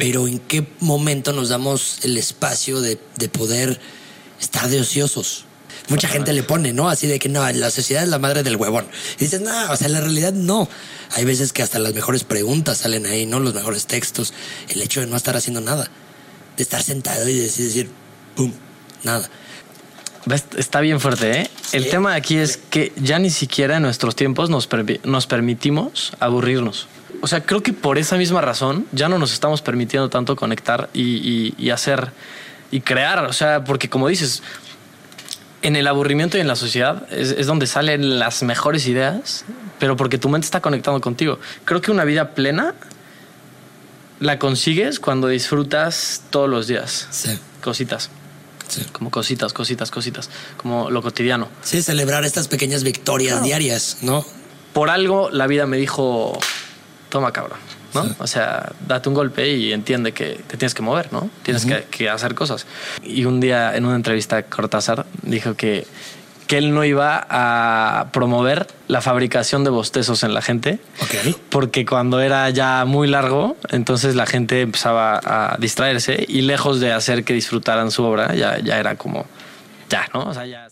pero ¿en qué momento nos damos el espacio de, de poder estar de ociosos? Mucha gente le pone, ¿no? Así de que no, la sociedad es la madre del huevón. Y dices, no, o sea, en la realidad no. Hay veces que hasta las mejores preguntas salen ahí, ¿no? Los mejores textos. El hecho de no estar haciendo nada. De estar sentado y decir, decir pum, nada. Está bien fuerte, ¿eh? El tema aquí es que ya ni siquiera en nuestros tiempos nos, nos permitimos aburrirnos. O sea, creo que por esa misma razón ya no nos estamos permitiendo tanto conectar y, y hacer y crear. O sea, porque como dices, en el aburrimiento y en la sociedad es, donde salen las mejores ideas, pero porque tu mente está conectando contigo. Creo que una vida plena la consigues cuando disfrutas todos los días. Sí. Cositas. Sí. Como cositas, cositas, cositas. Como lo cotidiano. Sí, celebrar estas pequeñas victorias diarias, ¿no? Por algo la vida me dijo, toma cabrón. ¿no? O sea, date un golpe y entiende que te tienes que mover, ¿no? Tienes que, hacer cosas. Y un día en una entrevista Cortázar dijo que, que él no iba a promover la fabricación de bostezos en la gente. Porque cuando era ya muy largo, entonces la gente empezaba a distraerse y lejos de hacer que disfrutaran su obra, ya, ya era como, ya, ¿no? O sea, ya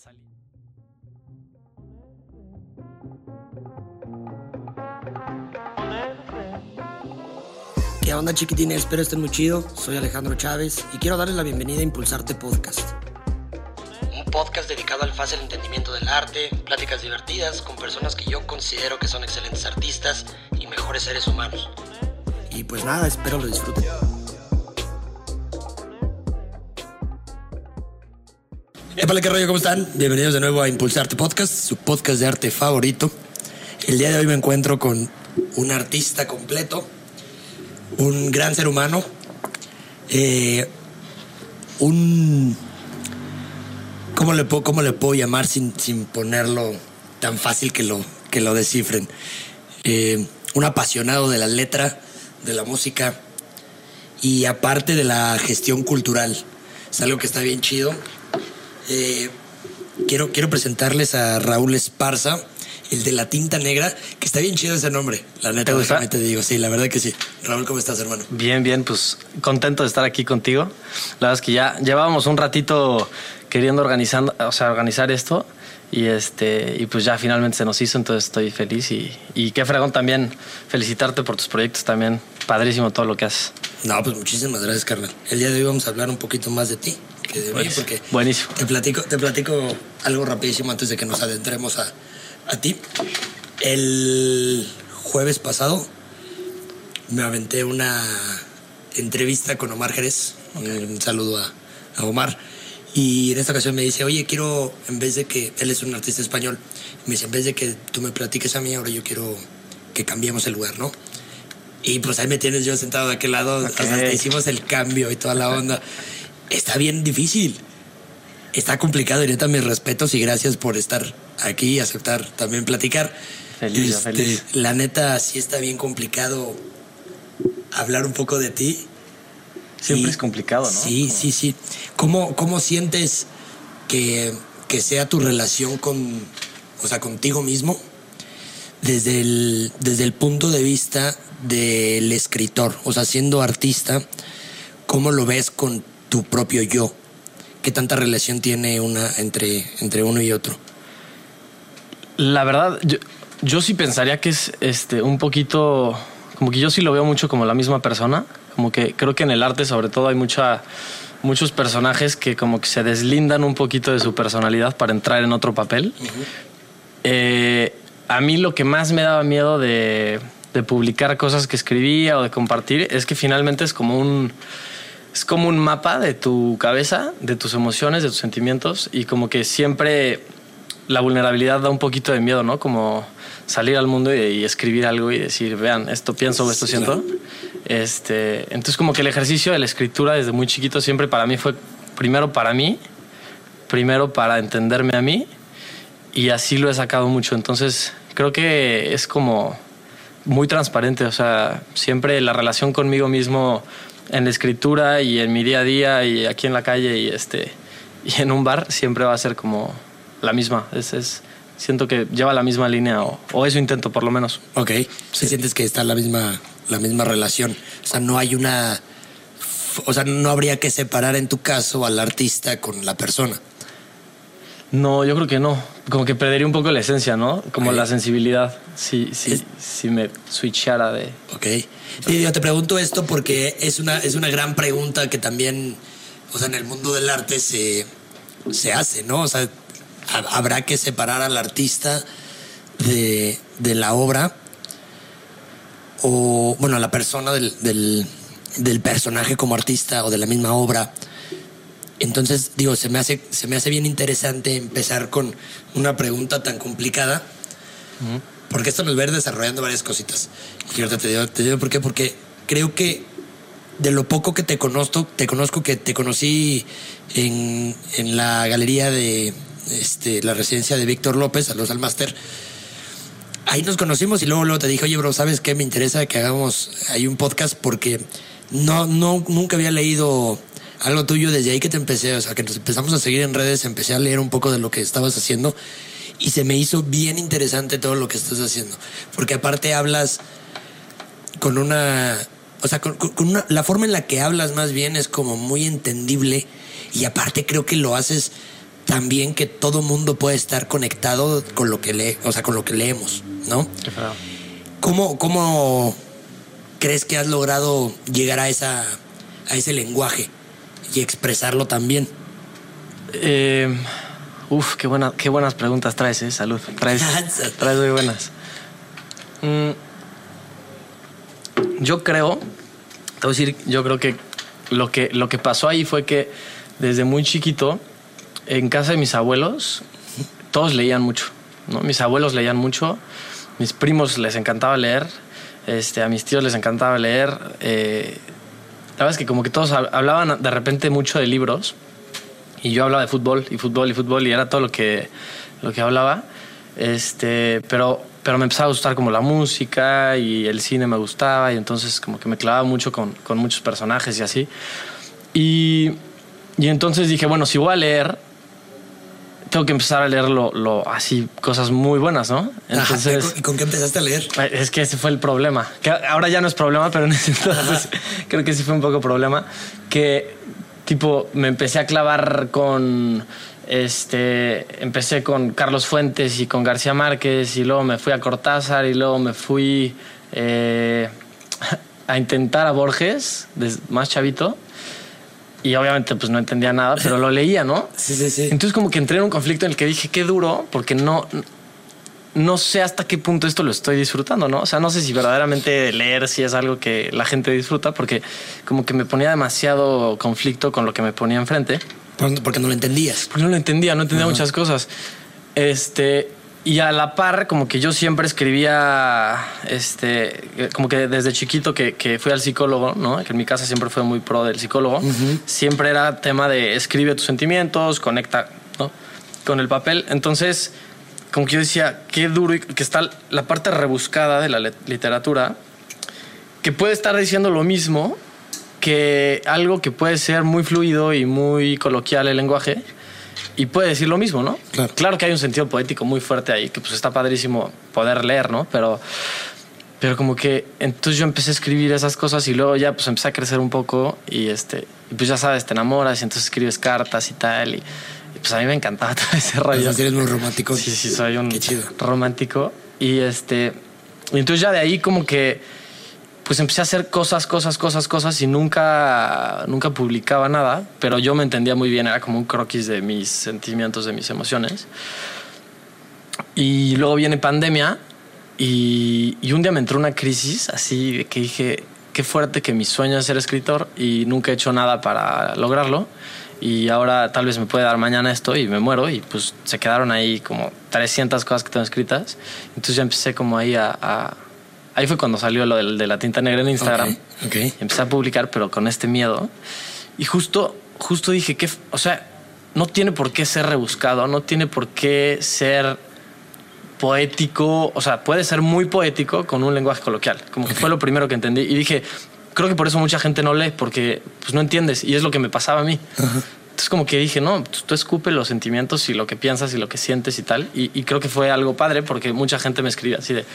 ¿Qué onda chiquitines? Espero estén muy chido. Soy Alejandro Chávez y quiero darles la bienvenida a Impulsarte Podcast. Un podcast dedicado al fácil entendimiento del arte, pláticas divertidas con personas que yo considero que son excelentes artistas y mejores seres humanos. Y pues nada, espero lo disfruten. Épale, qué rollo, ¿cómo están? Bienvenidos de nuevo a Impulsarte Podcast, su podcast de arte favorito. El día de hoy me encuentro con un artista completo un gran ser humano, eh, un... ¿cómo le, puedo, ¿Cómo le puedo llamar sin, sin ponerlo tan fácil que lo, que lo descifren? Eh, un apasionado de la letra, de la música y aparte de la gestión cultural. Es algo que está bien chido. Eh, quiero, quiero presentarles a Raúl Esparza el de la tinta negra, que está bien chido ese nombre. La neta, ¿Te te digo, sí, la verdad que sí. Raúl, ¿cómo estás, hermano? Bien, bien, pues contento de estar aquí contigo. La verdad es que ya llevábamos un ratito queriendo organizando, o sea, organizar esto y este y pues ya finalmente se nos hizo, entonces estoy feliz y, y qué fregón también felicitarte por tus proyectos también. Padrísimo todo lo que haces. No, pues muchísimas gracias, carnal. El día de hoy vamos a hablar un poquito más de ti que de mí, porque buenísimo. Te platico, te platico algo rapidísimo antes de que nos adentremos a, a ti. El jueves pasado me aventé una entrevista con Omar Jerez. Un saludo a, Omar. Y en esta ocasión me dice, oye, quiero, en vez de que, él es un artista español, me dice, en vez de que tú me platiques a mí, ahora yo quiero que cambiemos el lugar, ¿no? Y pues ahí me tienes yo sentado de aquel lado, hasta hicimos el cambio y toda la onda. Está bien difícil está complicado y neta mis respetos y gracias por estar aquí aceptar también platicar. Feliz, este, feliz. La neta sí está bien complicado hablar un poco de ti. Siempre es complicado, ¿no? Sí, sí, sí. ¿Cómo, cómo sientes que, que, sea tu relación con, o sea, contigo mismo desde el, desde el punto de vista del escritor? O sea, siendo artista, ¿cómo lo ves con tu propio yo? ¿Qué tanta relación tiene una entre, entre uno y otro? La verdad, yo, sí pensaría que es este un poquito, como que yo sí lo veo mucho como la misma persona, como que creo que en el arte sobre todo hay mucha, muchos personajes que como que se deslindan un poquito de su personalidad para entrar en otro papel. Eh, a mí lo que más me daba miedo de, de publicar cosas que escribía o de compartir es que finalmente es como un es como un mapa de tu cabeza, de tus emociones, de tus sentimientos y como que siempre la vulnerabilidad da un poquito de miedo, ¿no? Como salir al mundo y, escribir algo y decir, vean, esto pienso esto siento. Este, entonces como que el ejercicio de la escritura desde muy chiquito siempre para mí fue primero para mí, primero para entenderme a mí y así lo he sacado mucho. Entonces creo que es como muy transparente, o sea, siempre la relación conmigo mismo en la escritura y en mi día a día y aquí en la calle y, este, y en un bar siempre va a ser como la misma. Es, es siento que lleva la misma línea o, eso intento por lo menos. Ok, si sientes que está la misma, la misma relación. O sea, no hay una o sea, no habría que separar en tu caso al artista con la persona. No, yo creo que no. Como que perdería un poco la esencia, ¿no? Como la sensibilidad. Si, si, si me switchara de. Ok. Y yo te pregunto esto porque es una, es una gran pregunta que también, o sea, en el mundo del arte se, se hace, ¿no? O sea, habrá que separar al artista de, de la obra o, bueno, a la persona del, del, personaje como artista o de la misma obra. Entonces, digo, se me hace, se me hace bien interesante empezar con una pregunta tan complicada, porque esto nos va a ir desarrollando varias cositas. Y ahorita te digo, te digo por qué, porque creo que de lo poco que te conozco, te conozco que te conocí en, en la galería de este, la residencia de Víctor López, a los Almaster. Ahí nos conocimos y luego, luego te dije, oye, bro, ¿sabes qué? Me interesa que hagamos ahí un podcast porque no, no, nunca había leído algo tuyo desde ahí que te empecé, o sea, que nos empezamos a seguir en redes, empecé a leer un poco de lo que estabas haciendo y se me hizo bien interesante todo lo que estás haciendo, porque aparte hablas con una, o sea, con, una, la forma en la que hablas más bien es como muy entendible y aparte creo que lo haces también que todo mundo puede estar conectado con lo que lee, o sea, con lo que leemos, ¿no? ¿Cómo, cómo crees que has logrado llegar a esa a ese lenguaje? y expresarlo también? Eh, uf, qué, buena, qué buenas preguntas traes, ¿eh? Salud. Traes, traes muy buenas. Mm, yo creo, te voy a decir, yo creo que lo, que lo que pasó ahí fue que desde muy chiquito, en casa de mis abuelos, todos leían mucho. ¿no? Mis abuelos leían mucho, mis primos les encantaba leer, este, a mis tíos les encantaba leer. Eh, la verdad es que como que todos hablaban de repente mucho de libros y yo hablaba de fútbol y fútbol y fútbol y era todo lo que, lo que hablaba. Este, pero, pero me empezaba a gustar como la música y el cine me gustaba y entonces como que me clavaba mucho con, con muchos personajes y así. Y, y entonces dije, bueno, si voy a leer, tengo que empezar a leer lo, así, cosas muy buenas, ¿no? Entonces, ¿Y con qué empezaste a leer? Es que ese fue el problema. Que ahora ya no es problema, pero en ese entonces creo que sí fue un poco problema. Que tipo, me empecé a clavar con. Este, empecé con Carlos Fuentes y con García Márquez y luego me fui a Cortázar y luego me fui eh, a intentar a Borges, más chavito y obviamente pues no entendía nada, pero lo leía, ¿no? Sí, sí, sí. Entonces como que entré en un conflicto en el que dije, qué duro, porque no, no sé hasta qué punto esto lo estoy disfrutando, ¿no? O sea, no sé si verdaderamente leer si es algo que la gente disfruta, porque como que me ponía demasiado conflicto con lo que me ponía enfrente. Porque no lo entendías. Porque no lo entendía, no entendía muchas cosas. Este, y a la par, como que yo siempre escribía, este, como que desde chiquito que, que fui al psicólogo, ¿no? Que en mi casa siempre fue muy pro del psicólogo. Siempre era tema de escribe tus sentimientos, conecta, ¿no? Con el papel. Entonces, como que yo decía, qué duro y que está la parte rebuscada de la literatura, que puede estar diciendo lo mismo que algo que puede ser muy fluido y muy coloquial el lenguaje y puede decir lo mismo, ¿no? Claro. que hay un sentido poético muy fuerte ahí, que pues está padrísimo poder leer, ¿no? Pero, pero como que entonces yo empecé a escribir esas cosas y luego ya pues empecé a crecer un poco y este, y pues ya sabes, te enamoras y entonces escribes cartas y tal y, pues a mí me encantaba todo ese rollo. Pues eres muy romántico. Sí, sí, soy un romántico y este, y entonces ya de ahí como que pues empecé a hacer cosas, cosas, cosas, cosas y nunca, nunca publicaba nada, pero yo me entendía muy bien, era como un croquis de mis sentimientos, de mis emociones. Y luego viene pandemia y, un día me entró una crisis así que dije, qué fuerte que mi sueño es ser escritor y nunca he hecho nada para lograrlo. Y ahora tal vez me puede dar mañana esto y me muero. Y pues se quedaron ahí como 300 cosas que tengo escritas. Entonces ya empecé como ahí a Ahí fue cuando salió lo de, la tinta negra en Instagram. Okay, Empecé a publicar, pero con este miedo. Y justo, justo dije que, o sea, no tiene por qué ser rebuscado, no tiene por qué ser poético, o sea, puede ser muy poético con un lenguaje coloquial, como que fue lo primero que entendí. Y dije, creo que por eso mucha gente no lee, porque pues no entiendes, y es lo que me pasaba a mí. Entonces como que dije, no, tú, escupe los sentimientos y lo que piensas y lo que sientes y tal. Y, y, creo que fue algo padre porque mucha gente me escribe así de,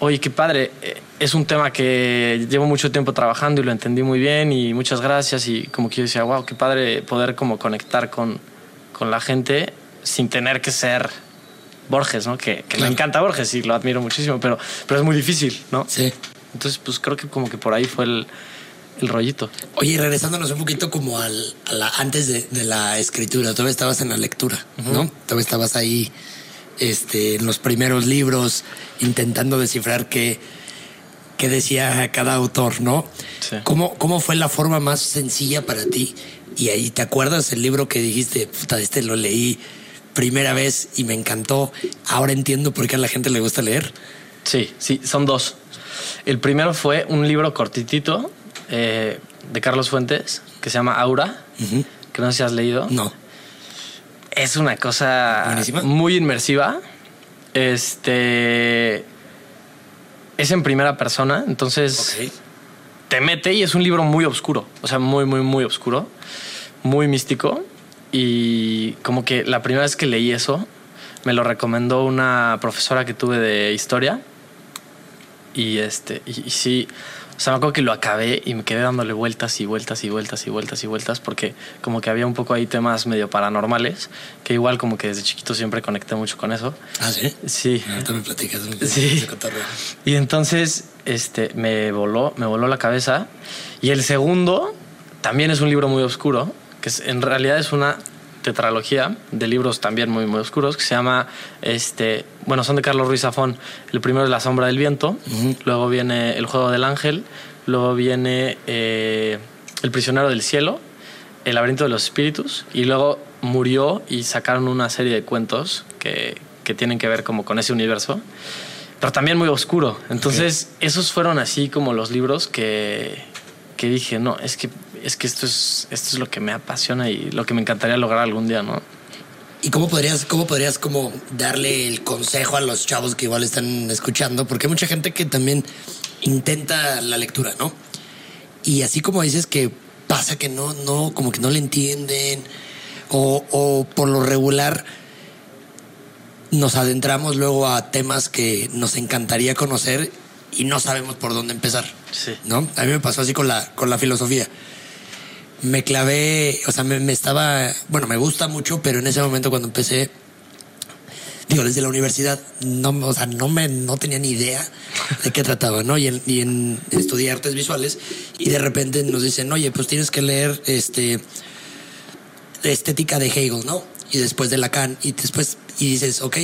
oye, qué padre, eh, es un tema que llevo mucho tiempo trabajando y lo entendí muy bien y muchas gracias y como que yo decía, wow, qué padre poder como conectar con, con la gente sin tener que ser Borges, ¿no? Que, que me encanta Borges y lo admiro muchísimo, pero, pero es muy difícil, ¿no? Sí. Entonces, pues creo que como que por ahí fue el, el rollito. Oye, regresándonos un poquito como al, a la, antes de, de la escritura, todavía estabas en la lectura, ¿no? Todavía estabas ahí este, en los primeros libros intentando descifrar qué, qué decía cada autor, ¿no? Sí. ¿Cómo, ¿Cómo fue la forma más sencilla para ti? Y ahí, ¿te acuerdas el libro que dijiste, puta, este lo leí primera vez y me encantó? Ahora entiendo por qué a la gente le gusta leer. Sí, sí, son dos. El primero fue un libro cortitito eh, de Carlos Fuentes que se llama Aura, que no sé si has leído. No. Es una cosa Buenísima. muy inmersiva. Este es en primera persona, entonces Ok. te mete y es un libro muy oscuro, o sea, muy, muy, muy oscuro, muy místico. Y como que la primera vez que leí eso, me lo recomendó una profesora que tuve de historia. Y este, y, y sí, o sea, me acuerdo que lo acabé y me quedé dándole vueltas y vueltas y vueltas y vueltas y vueltas porque como que había un poco ahí temas medio paranormales, que igual como que desde chiquito siempre conecté mucho con eso. Ah, sí. Sí. Ahorita me platicas. Sí. ese cotorreo. Y entonces este, me voló, me voló la cabeza. Y el segundo también es un libro muy oscuro, que es- en realidad es una tetralogía de libros también muy, muy oscuros, que se llama, este, bueno, son de Carlos Ruiz Zafón. El primero es La sombra del viento, luego viene El juego del ángel, luego viene eh, El prisionero del cielo, El laberinto de los espíritus, y luego murió y sacaron una serie de cuentos que, que tienen que ver como con ese universo pero también muy oscuro. Entonces, esos fueron así como los libros que, que dije, no, es que, es que esto, es, esto es lo que me apasiona y lo que me encantaría lograr algún día, ¿no? ¿Y cómo podrías, cómo podrías como darle el consejo a los chavos que igual están escuchando? Porque hay mucha gente que también intenta la lectura, ¿no? Y así como dices que pasa que no, no, como que no le entienden, o, o por lo regular nos adentramos luego a temas que nos encantaría conocer y no sabemos por dónde empezar. Sí. ¿no? A mí me pasó así con la, con la filosofía. Me clavé, o sea, me, me estaba, bueno, me gusta mucho, pero en ese momento cuando empecé, digo, desde la universidad, no, o sea, no me, no tenía ni idea de qué trataba, ¿no? Y en, y en estudié artes visuales y de repente nos dicen, oye, pues tienes que leer, este, estética de Hegel, ¿no? Y después de Lacan y después, y dices, ok,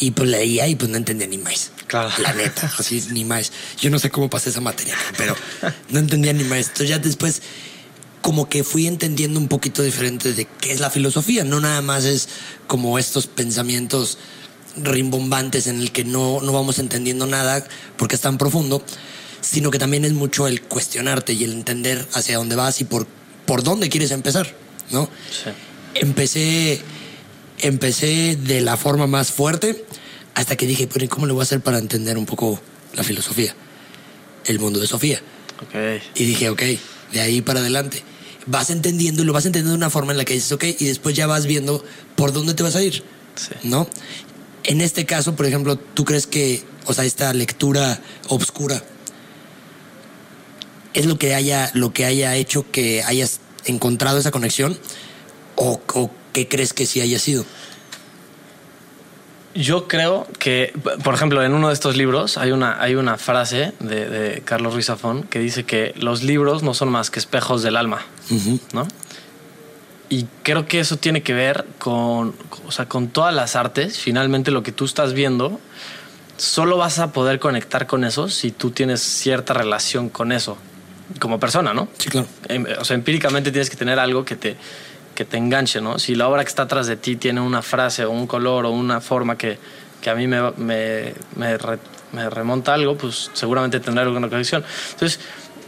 y pues leía y pues no entendía ni más. Claro. La neta, así ni más. Yo no sé cómo pasé esa materia, pero no entendía ni más. Entonces ya después como que fui entendiendo un poquito diferente de qué es la filosofía. No nada más es como estos pensamientos rimbombantes en el que no, no vamos entendiendo nada porque es tan profundo, sino que también es mucho el cuestionarte y el entender hacia dónde vas y por, por dónde quieres empezar, ¿no? Sí. empecé, empecé de la forma más fuerte hasta que dije, pero ¿y ¿cómo le voy a hacer para entender un poco la filosofía? El mundo de Sofía. Ok. Y dije, ok, de ahí para adelante. Vas entendiendo y lo vas entendiendo de una forma en la que dices, ok, y después ya vas viendo por dónde te vas a ir, Sí. ¿no? En este caso, por ejemplo, ¿tú crees que, o sea, esta lectura obscura es lo que haya, lo que haya hecho que hayas encontrado esa conexión? ¿O, o qué crees que sí haya sido? Yo creo que, por ejemplo, en uno de estos libros hay una, hay una frase de, de Carlos Ruiz Zafón que dice que los libros no son más que espejos del alma, ¿no? Y creo que eso tiene que ver con, o sea, con todas las artes. Finalmente, lo que tú estás viendo, solo vas a poder conectar con eso si tú tienes cierta relación con eso, como persona, ¿no? Sí, claro. Em, O sea, empíricamente tienes que tener algo que te, que te enganche, ¿no? Si la obra que está atrás de ti tiene una frase o un color o una forma que, que a mí me, me, me, re- me remonta algo, pues seguramente tendrá alguna conexión. Entonces,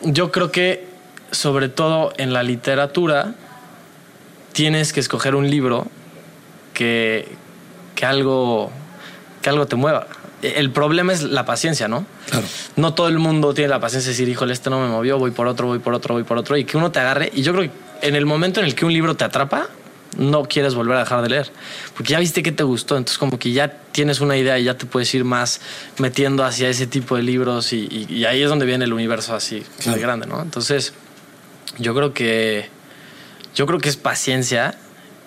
yo creo que, sobre todo en la literatura, tienes que escoger un libro que, que, algo, que algo te mueva. El problema es la paciencia, ¿no? Claro. No todo el mundo tiene la paciencia de decir, híjole, este no me movió, voy por otro, voy por otro, voy por otro, y que uno te agarre. Y yo creo que en el momento en el que un libro te atrapa, no quieres volver a dejar de leer, porque ya viste que te gustó, entonces como que ya tienes una idea y ya te puedes ir más metiendo hacia ese tipo de libros y, ahí es donde viene el universo así grande, ¿no? Entonces, yo creo que yo creo que es paciencia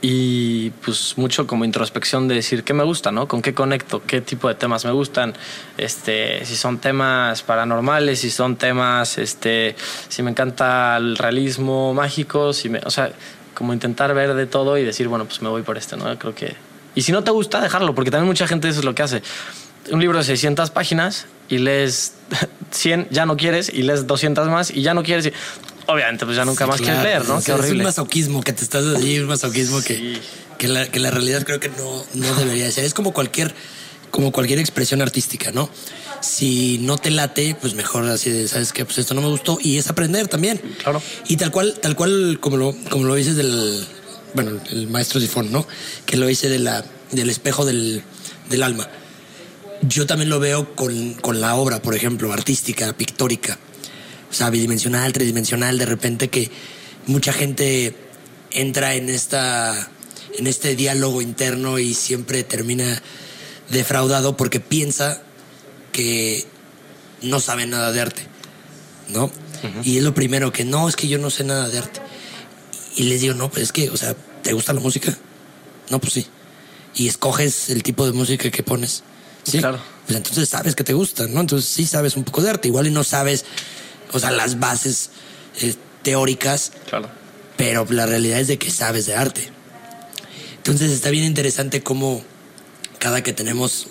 y pues mucho como introspección de decir qué me gusta, ¿no? Con qué conecto, qué tipo de temas me gustan, este, si son temas paranormales, si son temas, este, si me encanta el realismo mágico, si me, o sea, como intentar ver de todo y decir, bueno, pues me voy por este, ¿no? Creo que... Y si no te gusta, dejarlo, porque también mucha gente eso es lo que hace. Un libro de 600 páginas y lees 100, ya no quieres, y lees 200 más y ya no quieres. Y obviamente, pues ya nunca más quieres leer, ¿no? Qué horrible. Es un masoquismo que te estás allí, un masoquismo que, que, la, que la realidad creo que no, no debería ser. Es como cualquier, como cualquier expresión artística, ¿no? Si no te late, pues mejor así de, ¿sabes qué? Pues esto no me gustó. Y es aprender también. Claro. Y tal cual, tal cual como lo, como lo dices del, bueno, el maestro Sifón, ¿no? Que lo dice de la, del espejo del, del alma. Yo también lo veo con, con la obra, por ejemplo, artística, pictórica o sea, bidimensional, tridimensional, de repente que mucha gente entra en esta en este diálogo interno y siempre termina defraudado porque piensa que no sabe nada de arte, ¿no? Y es lo primero que no, es que yo no sé nada de arte. Y les digo, no, pues es que, o sea, ¿te gusta la música? No, pues sí. Y escoges el tipo de música que pones. Sí, claro. Pues entonces sabes que te gusta, ¿no? Entonces sí sabes un poco de arte. Igual y no sabes o sea, las bases eh, teóricas. Claro. Pero la realidad es de que sabes de arte. Entonces está bien interesante cómo cada que tenemos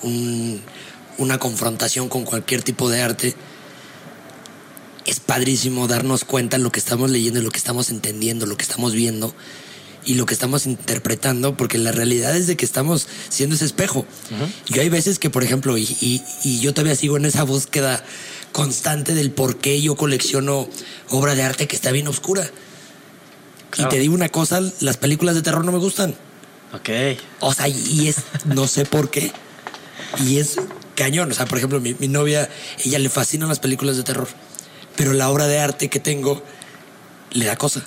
una confrontación con cualquier tipo de arte, es padrísimo darnos cuenta de lo que estamos leyendo, lo que estamos entendiendo, lo que estamos viendo y lo que estamos interpretando, porque la realidad es de que estamos siendo ese espejo. Y hay veces que, por ejemplo, y, y, yo todavía sigo en esa búsqueda constante del por qué yo colecciono obra de arte que está bien oscura. Y te digo una cosa, las películas de terror no me gustan. Ok. O sea, y es, no sé por qué. Y es cañón. O sea, por ejemplo, mi, mi novia, ella le fascinan las películas de terror. Pero la obra de arte que tengo le da cosa.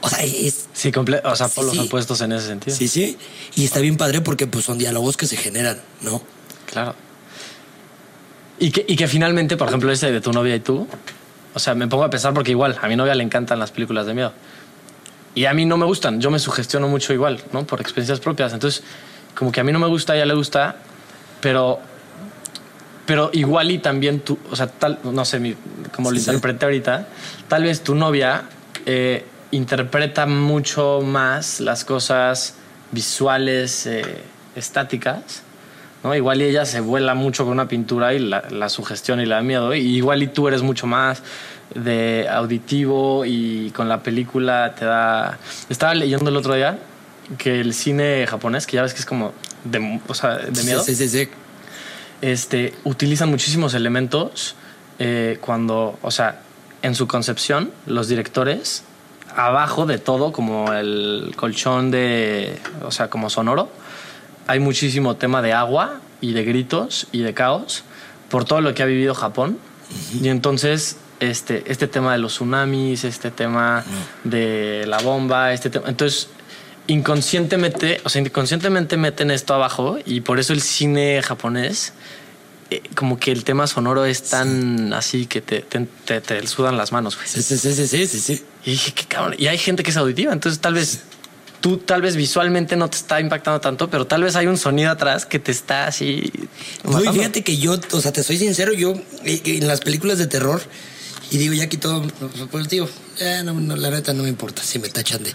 O sea, es. Sí, o sea, por los opuestos en ese sentido. Sí, sí. Y está bien padre porque pues son diálogos que se generan, ¿no? Claro. Y que, y que finalmente, por ejemplo, ese de tu novia y tú, o sea, me pongo a pensar porque igual, a mi novia le encantan las películas de miedo. Y a mí no me gustan, yo me sugestiono mucho igual, ¿no? Por experiencias propias. Entonces, como que a mí no me gusta, a ella le gusta, pero, pero igual y también tú, o sea, tal, no sé, como lo interpreté ahorita, tal vez tu novia eh, interpreta mucho más las cosas visuales, eh, estáticas, ¿no? Igual y ella se vuela mucho con una pintura y la, la sugestión y la da miedo. Y igual y tú eres mucho más de auditivo y con la película te da... Estaba leyendo el otro día que el cine japonés, que ya ves que es como de, o sea, de miedo. Sí, sí, sí. Este, utilizan muchísimos elementos eh, cuando, o sea, en su concepción, los directores, abajo de todo, como el colchón de, o sea, como sonoro, hay muchísimo tema de agua y de gritos y de caos por todo lo que ha vivido Japón. Y entonces este, este tema de los tsunamis, este tema de la bomba, este tema... Entonces, inconscientemente, o sea, inconscientemente meten esto abajo y por eso el cine japonés, eh, como que el tema sonoro es tan así que te, te, te, sudan las manos. Sí, sí, sí, sí, sí, sí. Y dije, qué cabrón. Y hay gente que es auditiva, entonces tal vez tú tal vez visualmente no te está impactando tanto, pero tal vez hay un sonido atrás que te está así. No, fíjate que yo, o sea, te soy sincero, yo eh, en las películas de terror, y digo, ya aquí todo, pues digo, no, la neta no me importa si me tachan de,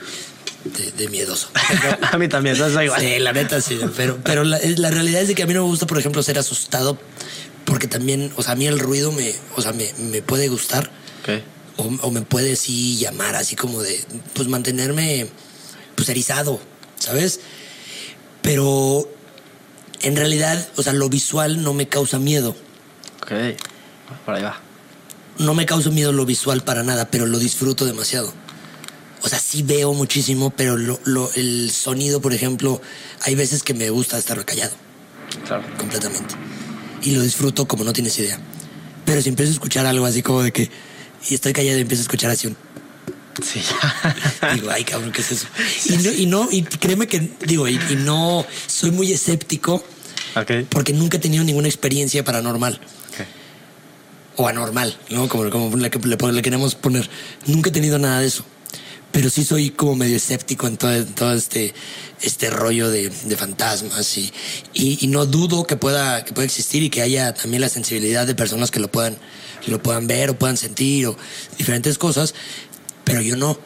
de, miedoso. a mí también, eso es igual. Sí, la neta sí, pero, pero la, realidad es de que a mí no me gusta, por ejemplo, ser asustado, porque también, o sea, a mí el ruido me, o sea, me, me puede gustar. O, o, me puede sí llamar, así como de, pues mantenerme pues erizado, ¿sabes? Pero en realidad, o sea, lo visual no me causa miedo. Ok, por ahí va. No me causa miedo lo visual para nada, pero lo disfruto demasiado. O sea, sí veo muchísimo, pero lo, el sonido, por ejemplo, hay veces que me gusta estar callado. Claro. Completamente. Y lo disfruto como no tienes idea. Pero si empiezo a escuchar algo así como de que y estoy callado y empiezo a escuchar así un Sí. digo, ay, cabrón, ¿qué es eso? Y no, y, no, y créeme que, digo, y, y no, soy muy escéptico ok. porque nunca he tenido ninguna experiencia paranormal o anormal, ¿no? Como, como la que le, le queremos poner. Nunca he tenido nada de eso. Pero sí soy como medio escéptico en todo, en todo este, este rollo de, de fantasmas y, y, y no dudo que pueda, que pueda existir y que haya también la sensibilidad de personas que lo puedan, lo puedan ver o puedan sentir o diferentes cosas, pero yo no.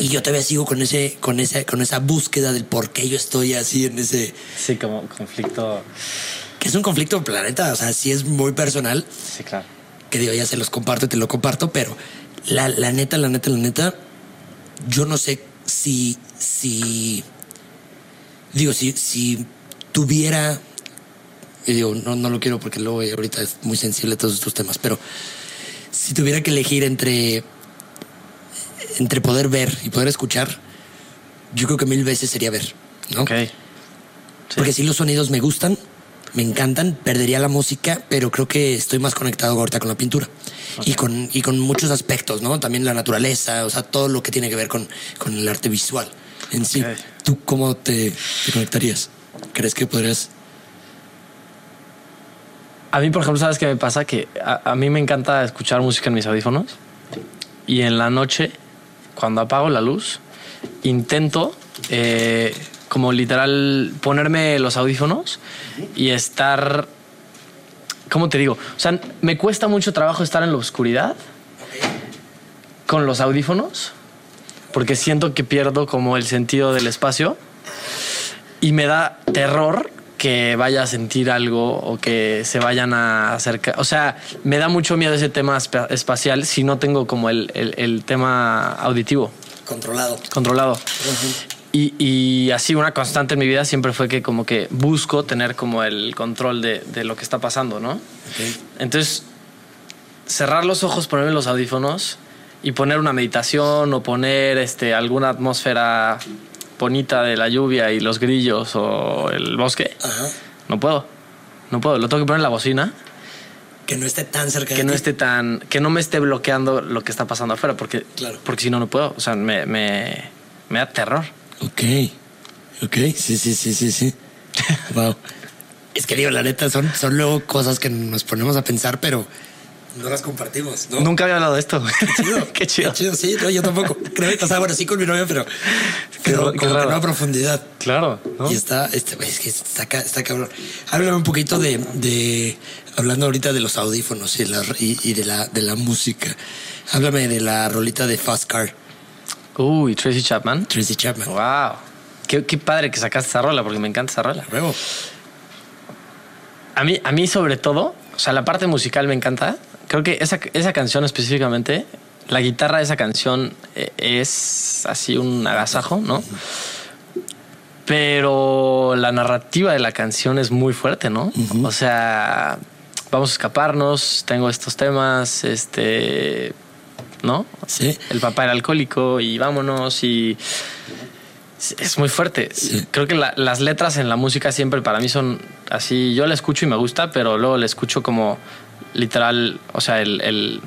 Y yo todavía sigo con ese, con esa, con esa búsqueda del por qué yo estoy así en ese, Sí, como conflicto. que es un conflicto planeta, o sea, sí es muy personal, Sí, claro. que digo, ya se los comparto y te lo comparto, pero la, la neta, la neta, la neta, yo no sé si, si, digo, si, si tuviera, y digo, no, no lo quiero porque luego ahorita es muy sensible todos estos temas, pero si tuviera que elegir entre, entre poder ver y poder escuchar, yo creo que mil veces sería ver, ¿no? Ok. Sí. Porque si los sonidos me gustan, me encantan, perdería la música, pero creo que estoy más conectado ahorita con la pintura y, con, y con muchos aspectos, ¿no? También la naturaleza, o sea, todo lo que tiene que ver con, con el arte visual en sí. ¿Tú cómo te, te conectarías? ¿Crees que podrías? A mí, por ejemplo, ¿sabes qué me pasa? Que a, a mí me encanta escuchar música en mis audífonos y en la noche, cuando apago la luz, intento eh, como literal ponerme los audífonos y estar... ¿Cómo te digo? O sea, me cuesta mucho trabajo estar en la oscuridad con los audífonos porque siento que pierdo como el sentido del espacio y me da terror que vaya a sentir algo o que se vayan a acercar. O sea, me da mucho miedo ese tema espa- espacial si no tengo como el, el- el tema auditivo Controlado. controlado. Y, y así una constante en mi vida siempre fue que como que busco tener como el control de, de lo que está pasando, ¿no? Entonces, cerrar los ojos, ponerme los audífonos y poner una meditación o poner este, alguna atmósfera bonita de la lluvia y los grillos o el bosque, Ajá. no puedo. No puedo. Lo tengo que poner en la bocina, Que no esté tan cerca que de no ti. esté tan. que no me esté bloqueando lo que está pasando afuera, porque, Claro. porque si no, no puedo. O sea, me, me, me da terror. Ok. Ok. Sí, sí, sí, sí, sí. wow. Es que digo, la neta, son, son luego cosas que nos ponemos a pensar, pero no las compartimos, ¿no? Nunca había hablado de esto. chido. Qué chido. Qué chido, sí, no, yo tampoco. Creo que, o sea, bueno, sí con mi novia, pero, pero qué como que raro. no a profundidad. Claro, ¿no? Y está, este, es que está, está cabrón. Háblame un poquito de, de, hablando ahorita de los audífonos y, la, y, y de, la, de la música. Háblame de la rolita de Fast Car, Uy, Tracy Chapman. Tracy Chapman. Wow. Qué, qué padre que sacaste esa rola, porque me encanta esa rola. A mí, a mí sobre todo, o sea, la parte musical me encanta. Creo que esa, esa canción específicamente, la guitarra de esa canción eh, es así un agasajo, ¿no? Pero la narrativa de la canción es muy fuerte, ¿no? O sea, vamos a escaparnos, tengo estos temas, este, ¿no? sí. el papá era alcohólico y vámonos y es- es muy fuerte. Sí. Creo que la- las letras en la música siempre para mí son así, yo la escucho y me gusta, pero luego la escucho como literal, o sea, el, el-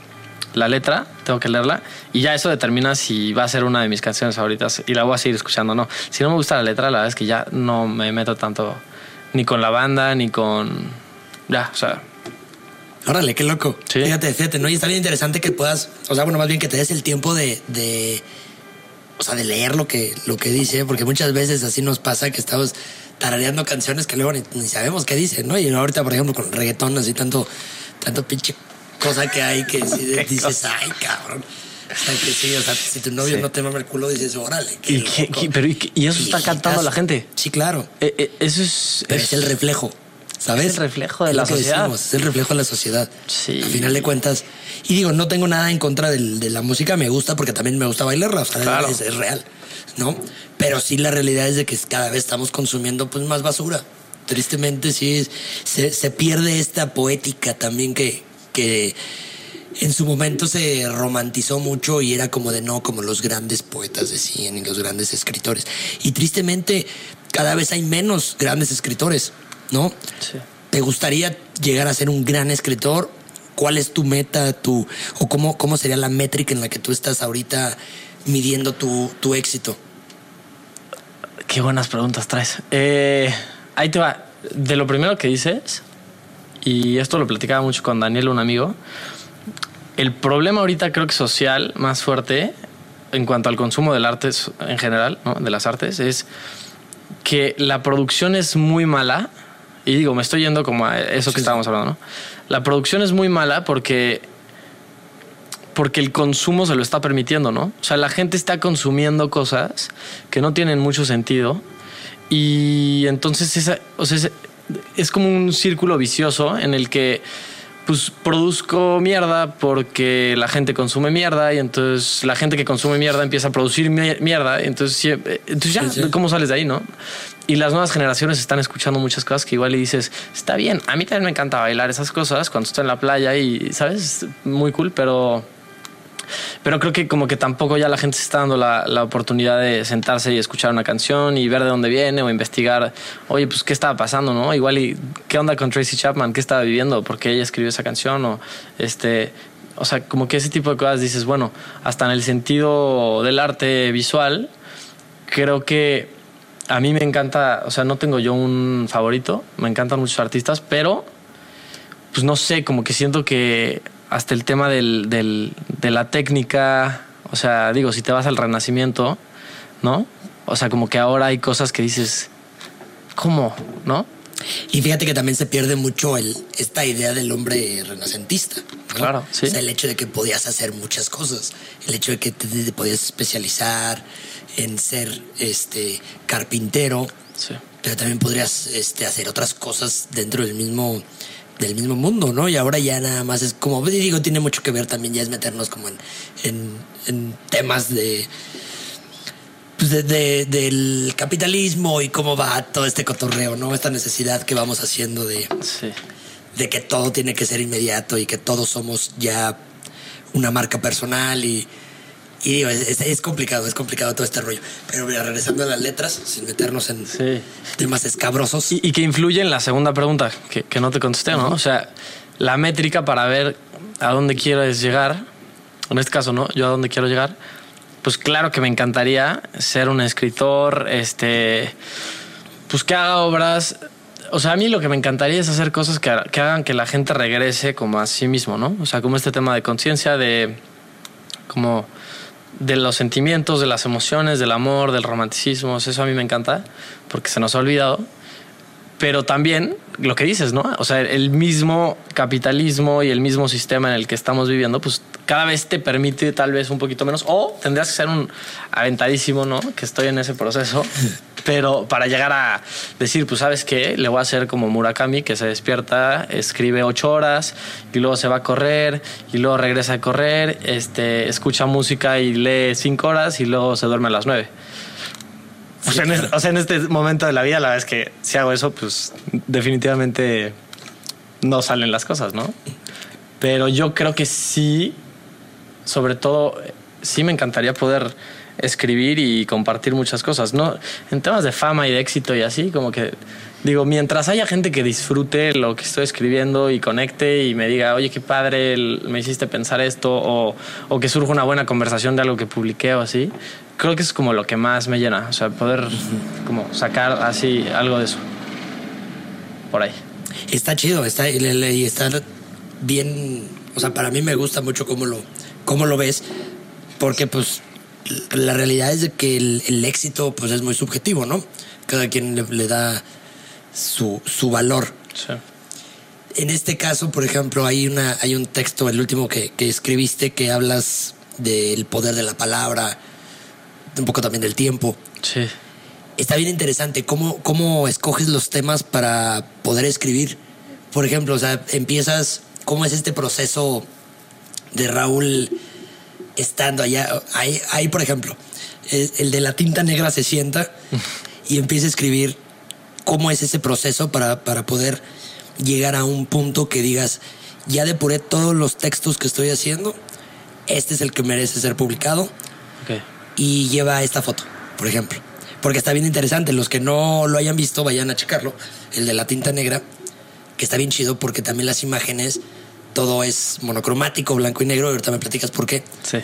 la letra, tengo que leerla y ya eso determina si va a ser una de mis canciones favoritas y la voy a seguir escuchando o no. Si no me gusta la letra, la verdad es que ya no me meto tanto ni con la banda ni con... Ya, o sea, Órale, qué loco. Sí. Fíjate, fíjate, ¿no? Y está bien interesante que puedas, o sea, bueno, más bien que te des el tiempo de, de o sea, de leer lo que, lo que dice, porque muchas veces así nos pasa que estamos tarareando canciones que luego ni, ni sabemos qué dicen, ¿no? Y ahorita, por ejemplo, con reggaetón, así tanto, tanto pinche cosa que hay que dices, ay, cabrón. Sea, que sí, o sea, si tu novio Sí. no te mama el culo, dices, órale. qué ¿Y, qué- loco". qué- pero, ¿y, qué- y eso está cantando la gente. Sí, claro. Eh, eh, eso es... Pero es el reflejo, ¿sabes? Es el reflejo de Es la sociedad. decimos, es el reflejo de la sociedad. Sí. Al final de cuentas. Y digo, no tengo nada en contra del- de la música, me gusta porque también me gusta bailarla, o sea, Claro. es, es real, ¿no? Pero sí la realidad es de que cada vez estamos consumiendo pues más basura. Tristemente sí, se, se pierde esta poética también que, que en su momento se romantizó mucho y era como de no, como los grandes poetas decían y los grandes escritores. Y tristemente cada vez hay menos grandes escritores, ¿no? Sí. ¿Te gustaría llegar a ser un gran escritor? ¿cuál es tu meta, tu, o cómo, cómo sería la métrica en la que tú estás ahorita midiendo tu, tu éxito? Qué buenas preguntas traes. Eh, ahí te va. De lo primero que dices, y esto lo platicaba mucho con Daniel, un amigo, el problema ahorita creo que social más fuerte en cuanto al consumo del arte en general, ¿no? de las artes, es que la producción es muy mala. Y digo, me estoy yendo como a eso que estábamos hablando, ¿no? La producción es muy mala porque porque el consumo se lo está permitiendo, ¿no? O sea, la gente está consumiendo cosas que no tienen mucho sentido y entonces esa, o sea, es, como un círculo vicioso en el que pues produzco mierda porque la gente consume mierda y entonces la gente que consume mierda empieza a producir mierda. Entonces, entonces ya, ¿cómo sales de ahí, no? Y las nuevas generaciones están escuchando muchas cosas que igual le dices, está bien, a mí también me encanta bailar esas cosas cuando estoy en la playa y, ¿sabes? Muy cool, pero pero creo que como que tampoco ya la gente se está dando la, la, oportunidad de sentarse y escuchar una canción y ver de dónde viene o investigar, oye, pues qué estaba pasando, ¿no? Igual y qué onda con Tracy Chapman, qué estaba viviendo, por qué ella escribió esa canción o este... O sea, como que ese tipo de cosas dices, bueno, hasta en el sentido del arte visual, creo que a mí me encanta, o sea, no tengo yo un favorito, me encantan muchos artistas, pero pues no sé, como que siento que hasta el tema del, del, de la técnica, o sea, digo, si te vas al renacimiento, ¿no? O sea, como que ahora hay cosas que dices, ¿cómo? ¿No? Y fíjate que también se pierde mucho el, esta idea del hombre renacentista. Claro, sí. O sea, el hecho de que podías hacer muchas cosas, el hecho de que te, te podías especializar en ser este carpintero, sí. pero también podrías este, hacer otras cosas dentro del mismo del mismo mundo, ¿no? Y ahora ya nada más es como, digo, tiene mucho que ver también, ya es meternos como en, en, temas de, pues de, del capitalismo y cómo va todo este cotorreo, ¿no? Esta necesidad que vamos haciendo de, de que todo tiene que ser inmediato y que todos somos ya una marca personal y y digo, es, complicado, es complicado todo este rollo. Pero mira, regresando a las letras, sin meternos en temas escabrosos. Y, que influye en la segunda pregunta, que, que no te contesté, ¿no? O sea, la métrica para ver a dónde quieres llegar, en este caso, ¿no? Yo a dónde quiero llegar, pues claro que me encantaría ser un escritor, este, pues que haga obras. O sea, a mí lo que me encantaría es hacer cosas que, que hagan que la gente regrese como a sí mismo, ¿no? O sea, como este tema de conciencia, de como de los sentimientos, de las emociones, del amor, del romanticismo, eso a mí me encanta, porque se nos ha olvidado. Pero también lo que dices, ¿no? O sea, el mismo capitalismo y el mismo sistema en el que estamos viviendo, pues cada vez te permite tal vez un poquito menos, o tendrías que ser un aventadísimo, ¿no? Que estoy en ese proceso Pero para llegar a decir, pues sabes qué, le voy a hacer como Murakami, que se despierta, escribe ocho horas y luego se va a correr y luego regresa a correr, este, escucha música y lee cinco horas y luego se duerme a las nueve. O, sea, en este, momento de la vida, la verdad es que si hago eso, pues definitivamente no salen las cosas, ¿no? Pero yo creo que sí, sobre todo, sí me encantaría poder escribir y compartir muchas cosas. No, en temas de fama y de éxito y así, como que digo, mientras haya gente que disfrute lo que estoy escribiendo y conecte y me diga, oye, qué padre, me hiciste pensar esto, o, o, que surja una buena conversación de algo que publiqué o así, creo que es como lo que más me llena, o sea, poder como sacar así algo de eso. Por ahí. Está chido, está, y está bien, o sea, para mí me gusta mucho cómo lo, cómo lo ves, porque pues la realidad es de que el, éxito pues es muy subjetivo, ¿no? Cada quien le, da su, su valor. Sí. En este caso, por ejemplo, hay, una, hay un texto, el último que, que escribiste, que hablas del poder de la palabra, un poco también del tiempo. Sí. Está bien interesante cómo, cómo escoges los temas para poder escribir. Por ejemplo, o sea, empiezas, ¿cómo es este proceso de Raúl? estando allá, ahí, ahí por ejemplo, el, de la tinta negra se sienta y empieza a escribir cómo es ese proceso para, para poder llegar a un punto que digas, ya depuré todos los textos que estoy haciendo, este es el que merece ser publicado y lleva esta foto, por ejemplo. Porque está bien interesante, los que no lo hayan visto vayan a checarlo, el de la tinta negra, que está bien chido porque también las imágenes todo es monocromático, blanco y negro, y ahorita me platicas por qué. Sí.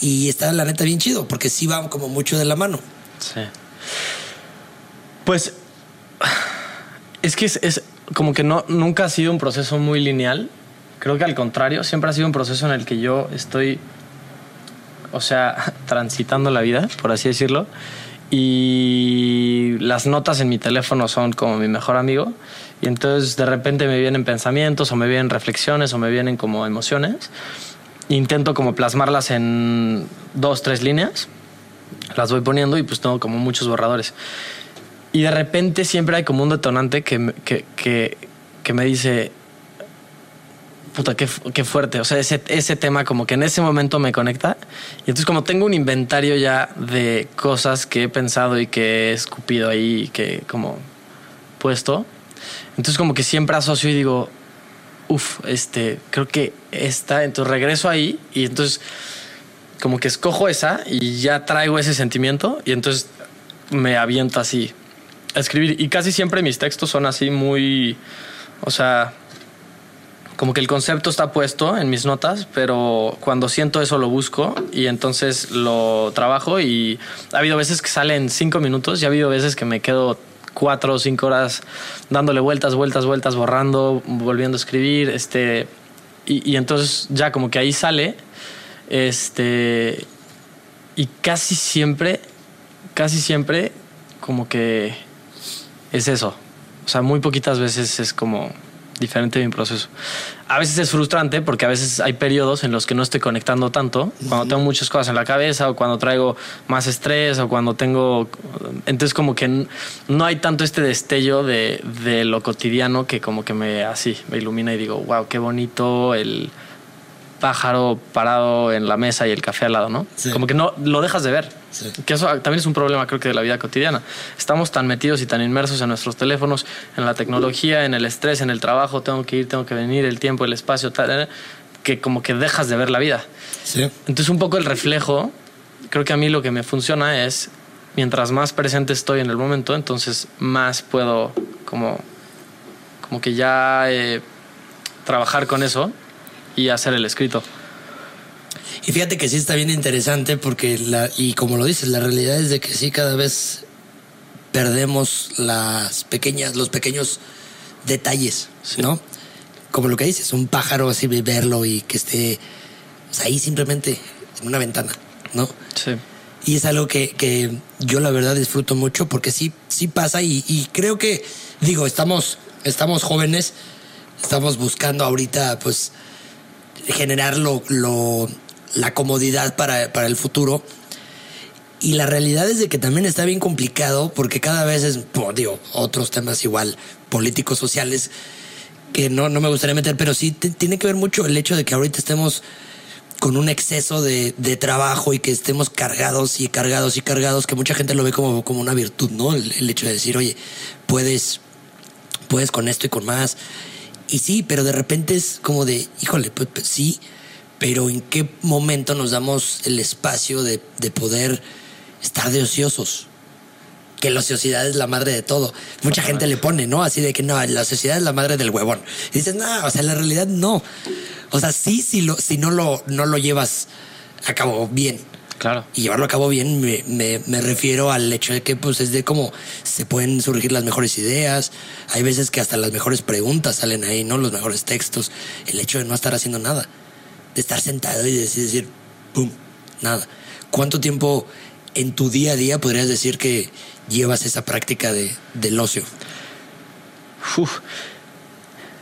Y está la neta bien chido, porque sí va como mucho de la mano. Sí. Pues es que es, es como que no, nunca ha sido un proceso muy lineal. Creo que al contrario, siempre ha sido un proceso en el que yo estoy, o sea, transitando la vida, por así decirlo. Y las notas en mi teléfono son como mi mejor amigo. Y entonces de repente me vienen pensamientos o me vienen reflexiones o me vienen como emociones. Intento como plasmarlas en dos, tres líneas. Las voy poniendo y pues tengo como muchos borradores. Y de repente siempre hay como un detonante que, que, que, que me dice, puta, qué, qué fuerte. O sea, ese, ese tema como que en ese momento me conecta. Y entonces como tengo un inventario ya de cosas que he pensado y que he escupido ahí y que como puesto, entonces como que siempre asocio y digo, uff, este, creo que esta, entonces regreso ahí y entonces como que escojo esa y ya traigo ese sentimiento y entonces me aviento así a escribir. Y casi siempre mis textos son así muy, o sea, como que el concepto está puesto en mis notas, pero cuando siento eso lo busco y entonces lo trabajo y ha habido veces que sale en cinco minutos y ha habido veces que me quedo cuatro o cinco horas dándole vueltas, vueltas, vueltas, borrando, volviendo a escribir, este, y, y entonces ya como que ahí sale, este, y casi siempre, casi siempre como que es eso. O sea, muy poquitas veces es como diferente mi proceso. A veces es frustrante porque a veces hay periodos en los que no estoy conectando tanto, cuando tengo muchas cosas en la cabeza o cuando traigo más estrés o cuando tengo... Entonces como que no hay tanto este destello de, de lo cotidiano que como que me así, me ilumina y digo, wow, qué bonito el pájaro parado en la mesa y el café al lado, ¿no? Sí. Como que no lo dejas de ver. Sí. Que eso también es un problema, creo que, de la vida cotidiana. Estamos tan metidos y tan inmersos en nuestros teléfonos, en la tecnología, en el estrés, en el trabajo, tengo que ir, tengo que venir, el tiempo, el espacio, tal, eh, que como que dejas de ver la vida. Sí. Entonces, un poco el reflejo, creo que a mí lo que me funciona es, mientras más presente estoy en el momento, entonces más puedo como, como que ya eh, trabajar con eso y hacer el escrito. Y fíjate que sí está bien interesante porque, la, y como lo dices, la realidad es de que sí cada vez perdemos las pequeñas, los pequeños detalles, Sí. ¿no? Como lo que dices, un pájaro así verlo y que esté o sea, ahí simplemente en una ventana, ¿no? Sí. Y es algo que, que yo la verdad disfruto mucho porque sí, sí pasa y, y creo que, digo, estamos, estamos jóvenes, estamos buscando ahorita pues generar lo, lo- la comodidad para, para el futuro. Y la realidad es de que también está bien complicado porque cada vez es, pues, digo, otros temas igual, políticos, sociales, que no, no me gustaría meter, pero sí tiene que ver mucho el hecho de que ahorita estemos con un exceso de, de trabajo y que estemos cargados y cargados y cargados, que mucha gente lo ve como, como una virtud, ¿no? El, el hecho de decir, oye, puedes, puedes con esto y con más. Y sí, pero de repente es como de, híjole, pues, pues, sí, pero ¿en qué momento nos damos el espacio de, de poder estar de ociosos? Que la ociosidad es la madre de todo. Mucha gente le pone, ¿no? Así de que no, la ociosidad es la madre del huevón. Y dices, no, o sea, la realidad no. O sea, sí, si, lo, si no, lo, no lo llevas a cabo bien. Claro. Y llevarlo a cabo bien me, me, me refiero al hecho de que pues es de cómo se pueden surgir las mejores ideas. Hay veces que hasta las mejores preguntas salen ahí, ¿no? Los mejores textos. El hecho de no estar haciendo nada. De estar sentado y decir, decir pum, nada. ¿Cuánto tiempo en tu día a día podrías decir que llevas esa práctica de, del ocio? Uf.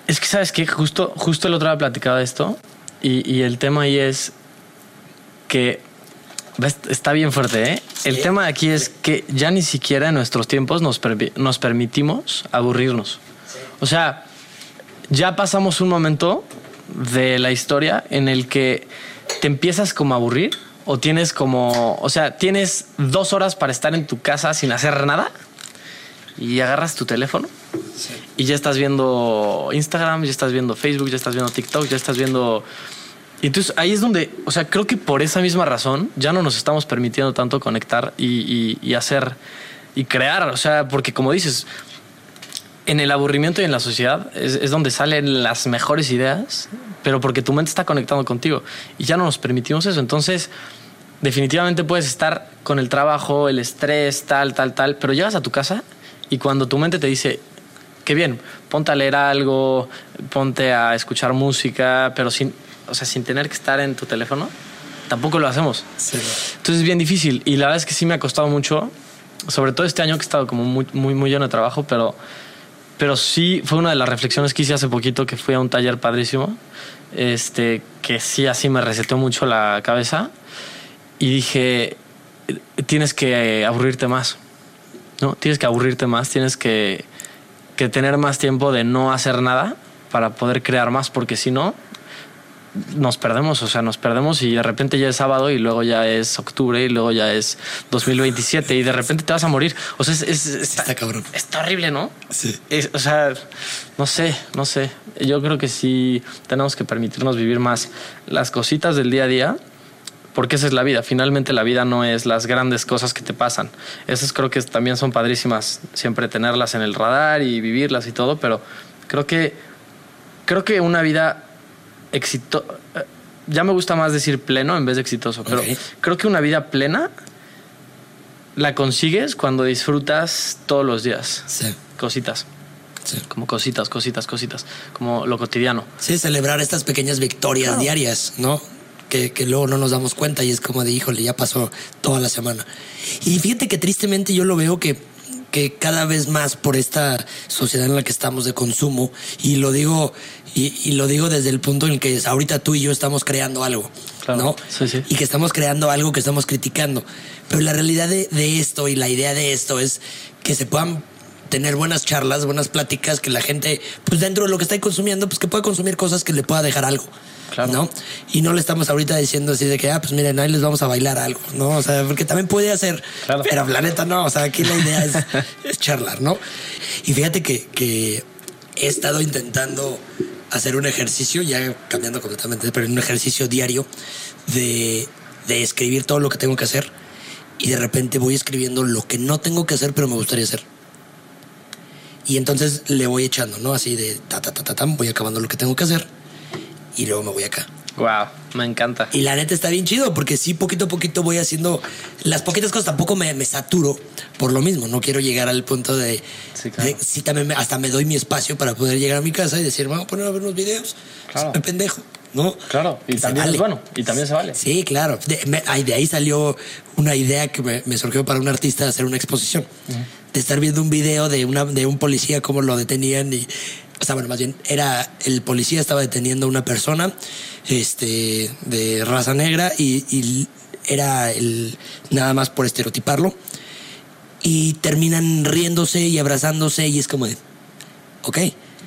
Es que, ¿sabes qué? Justo, justo el otro día platicaba de esto y, y el tema ahí es que está bien fuerte, ¿eh? El Sí. tema aquí es que ya ni siquiera en nuestros tiempos nos, nos permitimos aburrirnos. O sea, ya pasamos un momento de la historia en el que te empiezas como a aburrir o tienes como, o sea, tienes dos horas para estar en tu casa sin hacer nada y agarras tu teléfono y ya estás viendo Instagram, ya estás viendo Facebook, ya estás viendo TikTok, ya estás viendo... Y entonces ahí es donde, o sea, creo que por esa misma razón ya no nos estamos permitiendo tanto conectar y, y- y hacer y crear, o sea, porque como dices, en el aburrimiento y en la sociedad es, es, donde salen las mejores ideas, pero porque tu mente está conectando contigo y ya no nos permitimos eso. Entonces, definitivamente puedes estar con el trabajo, el estrés, tal, tal, tal, pero llegas a tu casa y cuando tu mente te dice, qué bien, ponte a leer algo, ponte a escuchar música, pero sin, o sea, sin tener que estar en tu teléfono, tampoco lo hacemos. Sí. Entonces es bien difícil y la verdad es que sí me ha costado mucho, sobre todo este año que he estado como muy, muy, muy lleno de trabajo, pero, pero sí fue una de las reflexiones que hice hace poquito que fui a un taller padrísimo, este, que sí así me reseteó mucho la cabeza y dije, tienes que aburrirte más, ¿no? Tienes que aburrirte más, tienes que, que tener más tiempo de no hacer nada para poder crear más, porque si no, nos perdemos, o sea, nos perdemos y de repente ya es sábado y luego ya es octubre y luego ya es 2027 y de repente te vas a morir. O sea, es, es- está, Está cabrón. está horrible, ¿no? Sí. Es- o sea, no sé, no sé. Yo creo que sí tenemos que permitirnos vivir más las cositas del día a día, porque esa es la vida. Finalmente la vida no es las grandes cosas que te pasan. Esas creo que también son padrísimas, siempre tenerlas en el radar y vivirlas y todo, pero creo que creo que una vida exito eh, ya me gusta más decir pleno en vez de exitoso, pero creo que una vida plena la consigues cuando disfrutas todos los días Sí. cositas, Sí. como cositas, cositas, cositas, como lo cotidiano. Sí, celebrar estas pequeñas victorias Claro. diarias, ¿no? Que, que luego no nos damos cuenta y es como de, híjole, ya pasó toda la semana. Y fíjate que tristemente yo lo veo que, que cada vez más por esta sociedad en la que estamos de consumo, y lo digo, y, y lo digo desde el punto en que ahorita tú y yo estamos creando algo, Claro. ¿no? Sí, sí. Y que estamos creando algo que estamos criticando. Pero la realidad de, de esto y la idea de esto es que se puedan tener buenas charlas, buenas pláticas, que la gente, pues dentro de lo que está consumiendo, pues que pueda consumir cosas que le pueda dejar algo. Claro. ¿No? Y no le estamos ahorita diciendo así de que, ah, pues miren, ahí les vamos a bailar algo, ¿no? O sea, porque también puede hacer, Claro. pero la neta no, o sea, aquí la idea es, es charlar, ¿no? Y fíjate que, que he estado intentando hacer un ejercicio, ya cambiando completamente, pero un ejercicio diario de, de escribir todo lo que tengo que hacer y de repente voy escribiendo lo que no tengo que hacer, pero me gustaría hacer. Y entonces le voy echando, ¿no? Así de ta, ta, ta, ta, tam, voy acabando lo que tengo que hacer y luego me voy acá. Wow, me encanta. Y la neta está bien chido porque sí, poquito a poquito voy haciendo las poquitas cosas. Tampoco me, me saturo por lo mismo. No quiero llegar al punto de. Sí, claro. de- sí, también me- hasta me doy mi espacio para poder llegar a mi casa y decir, vamos a poner a ver unos videos. Claro. Pendejo, ¿no? Claro, y también vale. es bueno, y también se vale. Sí, claro. De, me- de ahí salió una idea que me, me surgió para un artista hacer una exposición. De estar viendo un video de, una, de un policía, cómo lo detenían y. O sea, bueno, más bien, era el policía estaba deteniendo a una persona este, de raza negra y, y era el, nada más por estereotiparlo. Y terminan riéndose y abrazándose y es como de, ok.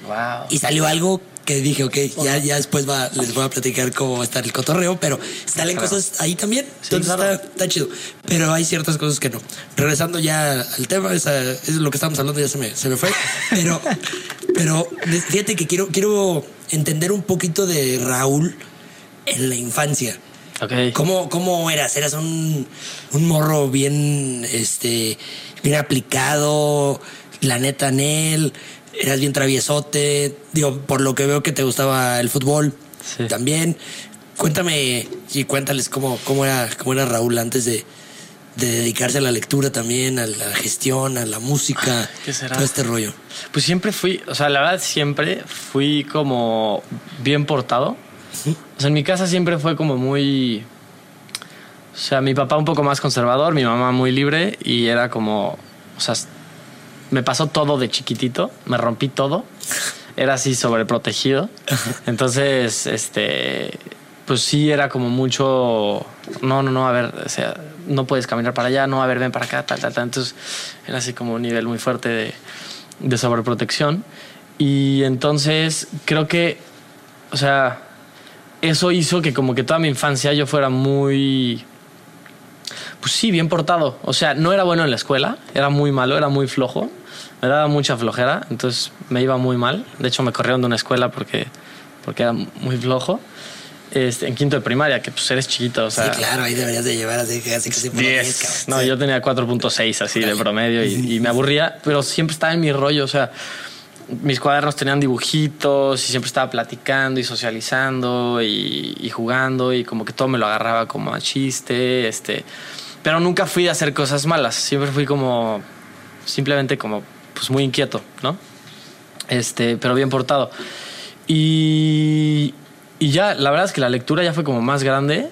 Wow. Y salió algo que dije, ok, ya, ya después va, les voy a platicar cómo va a estar el cotorreo, pero salen Claro. cosas ahí también. Sí, Entonces claro. está, está chido. Pero hay ciertas cosas que no. Regresando ya al tema, esa, es lo que estamos hablando, ya se me, se me fue. Pero, pero fíjate que quiero, quiero entender un poquito de Raúl en la infancia. Ok. ¿Cómo, ¿Cómo eras? ¿Eras un, un morro bien, este, bien aplicado? La neta en él. ¿Eras bien traviesote? Digo, por lo que veo que te gustaba el fútbol Sí. también. Cuéntame y cuéntales cómo, cómo, era, cómo era Raúl antes de, de dedicarse a la lectura también, a la gestión, a la música, ¿Qué será? todo este rollo. Pues siempre fui, o sea, la verdad siempre fui como bien portado. O sea, en mi casa siempre fue como muy... O sea, mi papá un poco más conservador, mi mamá muy libre y era como... O sea, me pasó todo de chiquitito, me rompí todo. Era así sobreprotegido. Entonces, este... Pues sí, era como mucho... No, no, no, a ver, o sea, no puedes caminar para allá, no, a ver, ven para acá, tal, tal, tal. Entonces, era así como un nivel muy fuerte de, de sobreprotección. Y entonces creo que, o sea, eso hizo que como que toda mi infancia yo fuera muy, pues sí, bien portado. O sea, no era bueno en la escuela, era muy malo, era muy flojo, me daba mucha flojera, entonces me iba muy mal. De hecho, me corrieron de una escuela porque, porque era muy flojo. Este, en quinto de primaria, que pues eres chiquito, o sea, sí, claro, ahí deberías de llevar así que así que se 10. No, yo tenía 4.6 así de promedio y, y me aburría, pero siempre estaba en mi rollo. O sea, mis cuadernos tenían dibujitos y siempre estaba platicando y socializando y, y, jugando y como que todo me lo agarraba como a chiste, este, pero nunca fui a hacer cosas malas, siempre fui como simplemente como pues muy inquieto, ¿no? Este, pero bien portado. Y, y ya, la verdad es que la lectura ya fue como más grande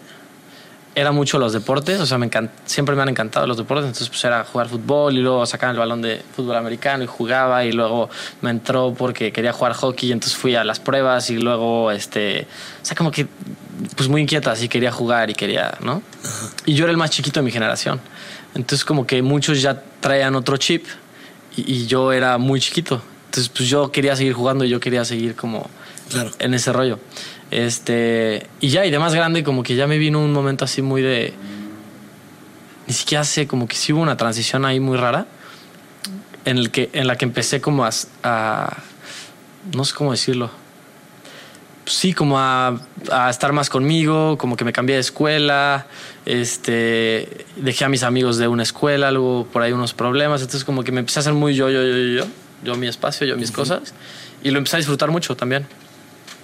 era mucho los deportes, o sea, me siempre me han encantado los deportes, entonces pues era jugar fútbol y luego sacaban el balón de fútbol americano y jugaba y luego me entró porque quería jugar hockey y entonces fui a las pruebas y luego, este, o sea, como que pues muy inquieta, así quería jugar y quería, ¿no? Y yo era el más chiquito de mi generación, entonces como que muchos ya traían otro chip y, y yo era muy chiquito, entonces pues yo quería seguir jugando y yo quería seguir como claro. en ese rollo. Este, y ya, y de más grande, como que ya me vino un momento así muy de. Ni siquiera sé, como que sí hubo una transición ahí muy rara. En, el que, en la que empecé como a, no sé cómo decirlo. Sí, como a, a, estar más conmigo, como que me cambié de escuela, este, dejé a mis amigos de una escuela, luego por ahí unos problemas, entonces como que me empecé a hacer muy yo, yo, yo, yo, yo, mi espacio, yo mis cosas, y lo empecé a disfrutar mucho también.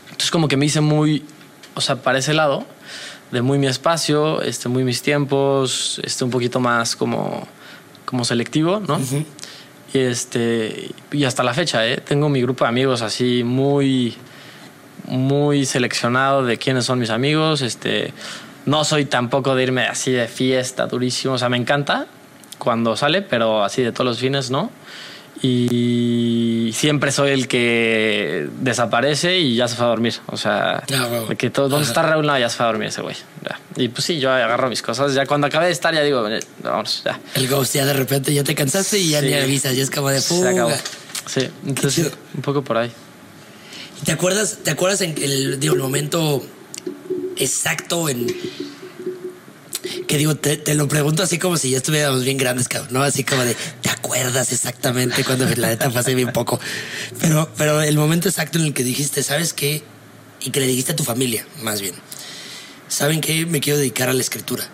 Entonces como que me hice muy, o sea, para ese lado, de muy mi espacio, este, muy mis tiempos, este, un poquito más como, como selectivo, ¿no? Y este, y hasta la fecha, ¿eh? Tengo mi grupo de amigos así muy, muy seleccionado de quiénes son mis amigos, este, no soy tampoco de irme así de fiesta durísimo, o sea, me encanta cuando sale, pero así de todos los fines, ¿no? y siempre soy el que desaparece y ya se fue a dormir. O sea, ah, que todo, ¿dónde está Raúl? No, ya se fue a dormir ese güey. Y pues sí, yo agarro mis cosas. Ya cuando acabé de estar, ya digo, vamos, ya. El ghost, ya de repente ya te cansaste y ya ni avisas, ya es como de fuga. Se acabó. Sí, entonces un poco por ahí. ¿Te acuerdas, te acuerdas en el, digo, el momento exacto en que digo, te, lo pregunto así como si ya estuviéramos bien grandes, cabrón, ¿no? Así como de, ¿te acuerdas exactamente cuando la neta fue hace bien poco? Pero, pero el momento exacto en el que dijiste, ¿sabes qué? Y que le dijiste a tu familia, más bien, ¿saben qué? Me quiero dedicar a la escritura.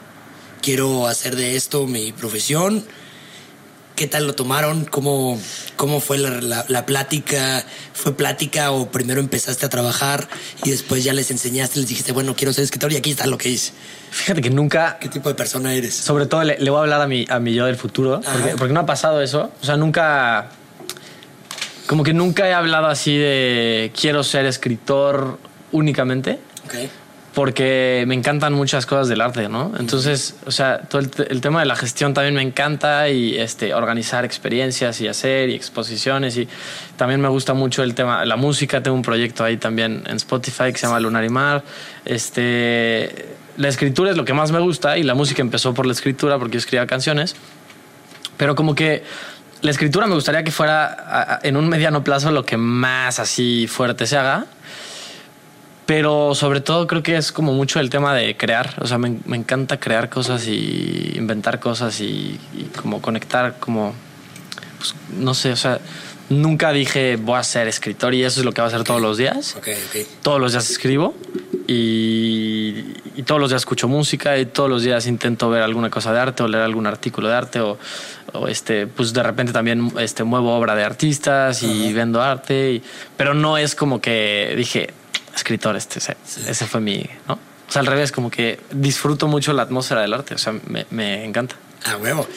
Quiero hacer de esto mi profesión ¿Qué tal lo tomaron? ¿Cómo, cómo fue la, la, plática? ¿Fue plática o primero empezaste a trabajar y después ya les enseñaste, les dijiste, bueno, quiero ser escritor y aquí está lo que hice? Fíjate que nunca... ¿Qué tipo de persona eres? Sobre todo le, voy a hablar a mi, a mi yo del futuro, porque, porque, no ha pasado eso. O sea, nunca... Como que nunca he hablado así de quiero ser escritor únicamente. Okay porque me encantan muchas cosas del arte, ¿no? Entonces, o sea, todo el, tema de la gestión también me encanta y este, organizar experiencias y hacer y exposiciones y también me gusta mucho el tema, la música, tengo un proyecto ahí también en Spotify que se llama Lunar y Mar, este, la escritura es lo que más me gusta y la música empezó por la escritura porque yo escribía canciones, pero como que la escritura me gustaría que fuera en un mediano plazo lo que más así fuerte se haga pero sobre todo creo que es como mucho el tema de crear. O sea, me, me encanta crear cosas y inventar cosas y, como conectar, como. Pues, no sé, o sea, nunca dije voy a ser escritor y eso es lo que va a hacer todos los días. Todos los días escribo y, y, todos los días escucho música y todos los días intento ver alguna cosa de arte o leer algún artículo de arte o, o este, pues de repente también este, muevo obra de artistas y vendo arte. Y, pero no es como que dije escritor, este, ese, fue mi, ¿no? O sea, al revés, como que disfruto mucho la atmósfera del arte, o sea, me, me encanta. Ah, huevo.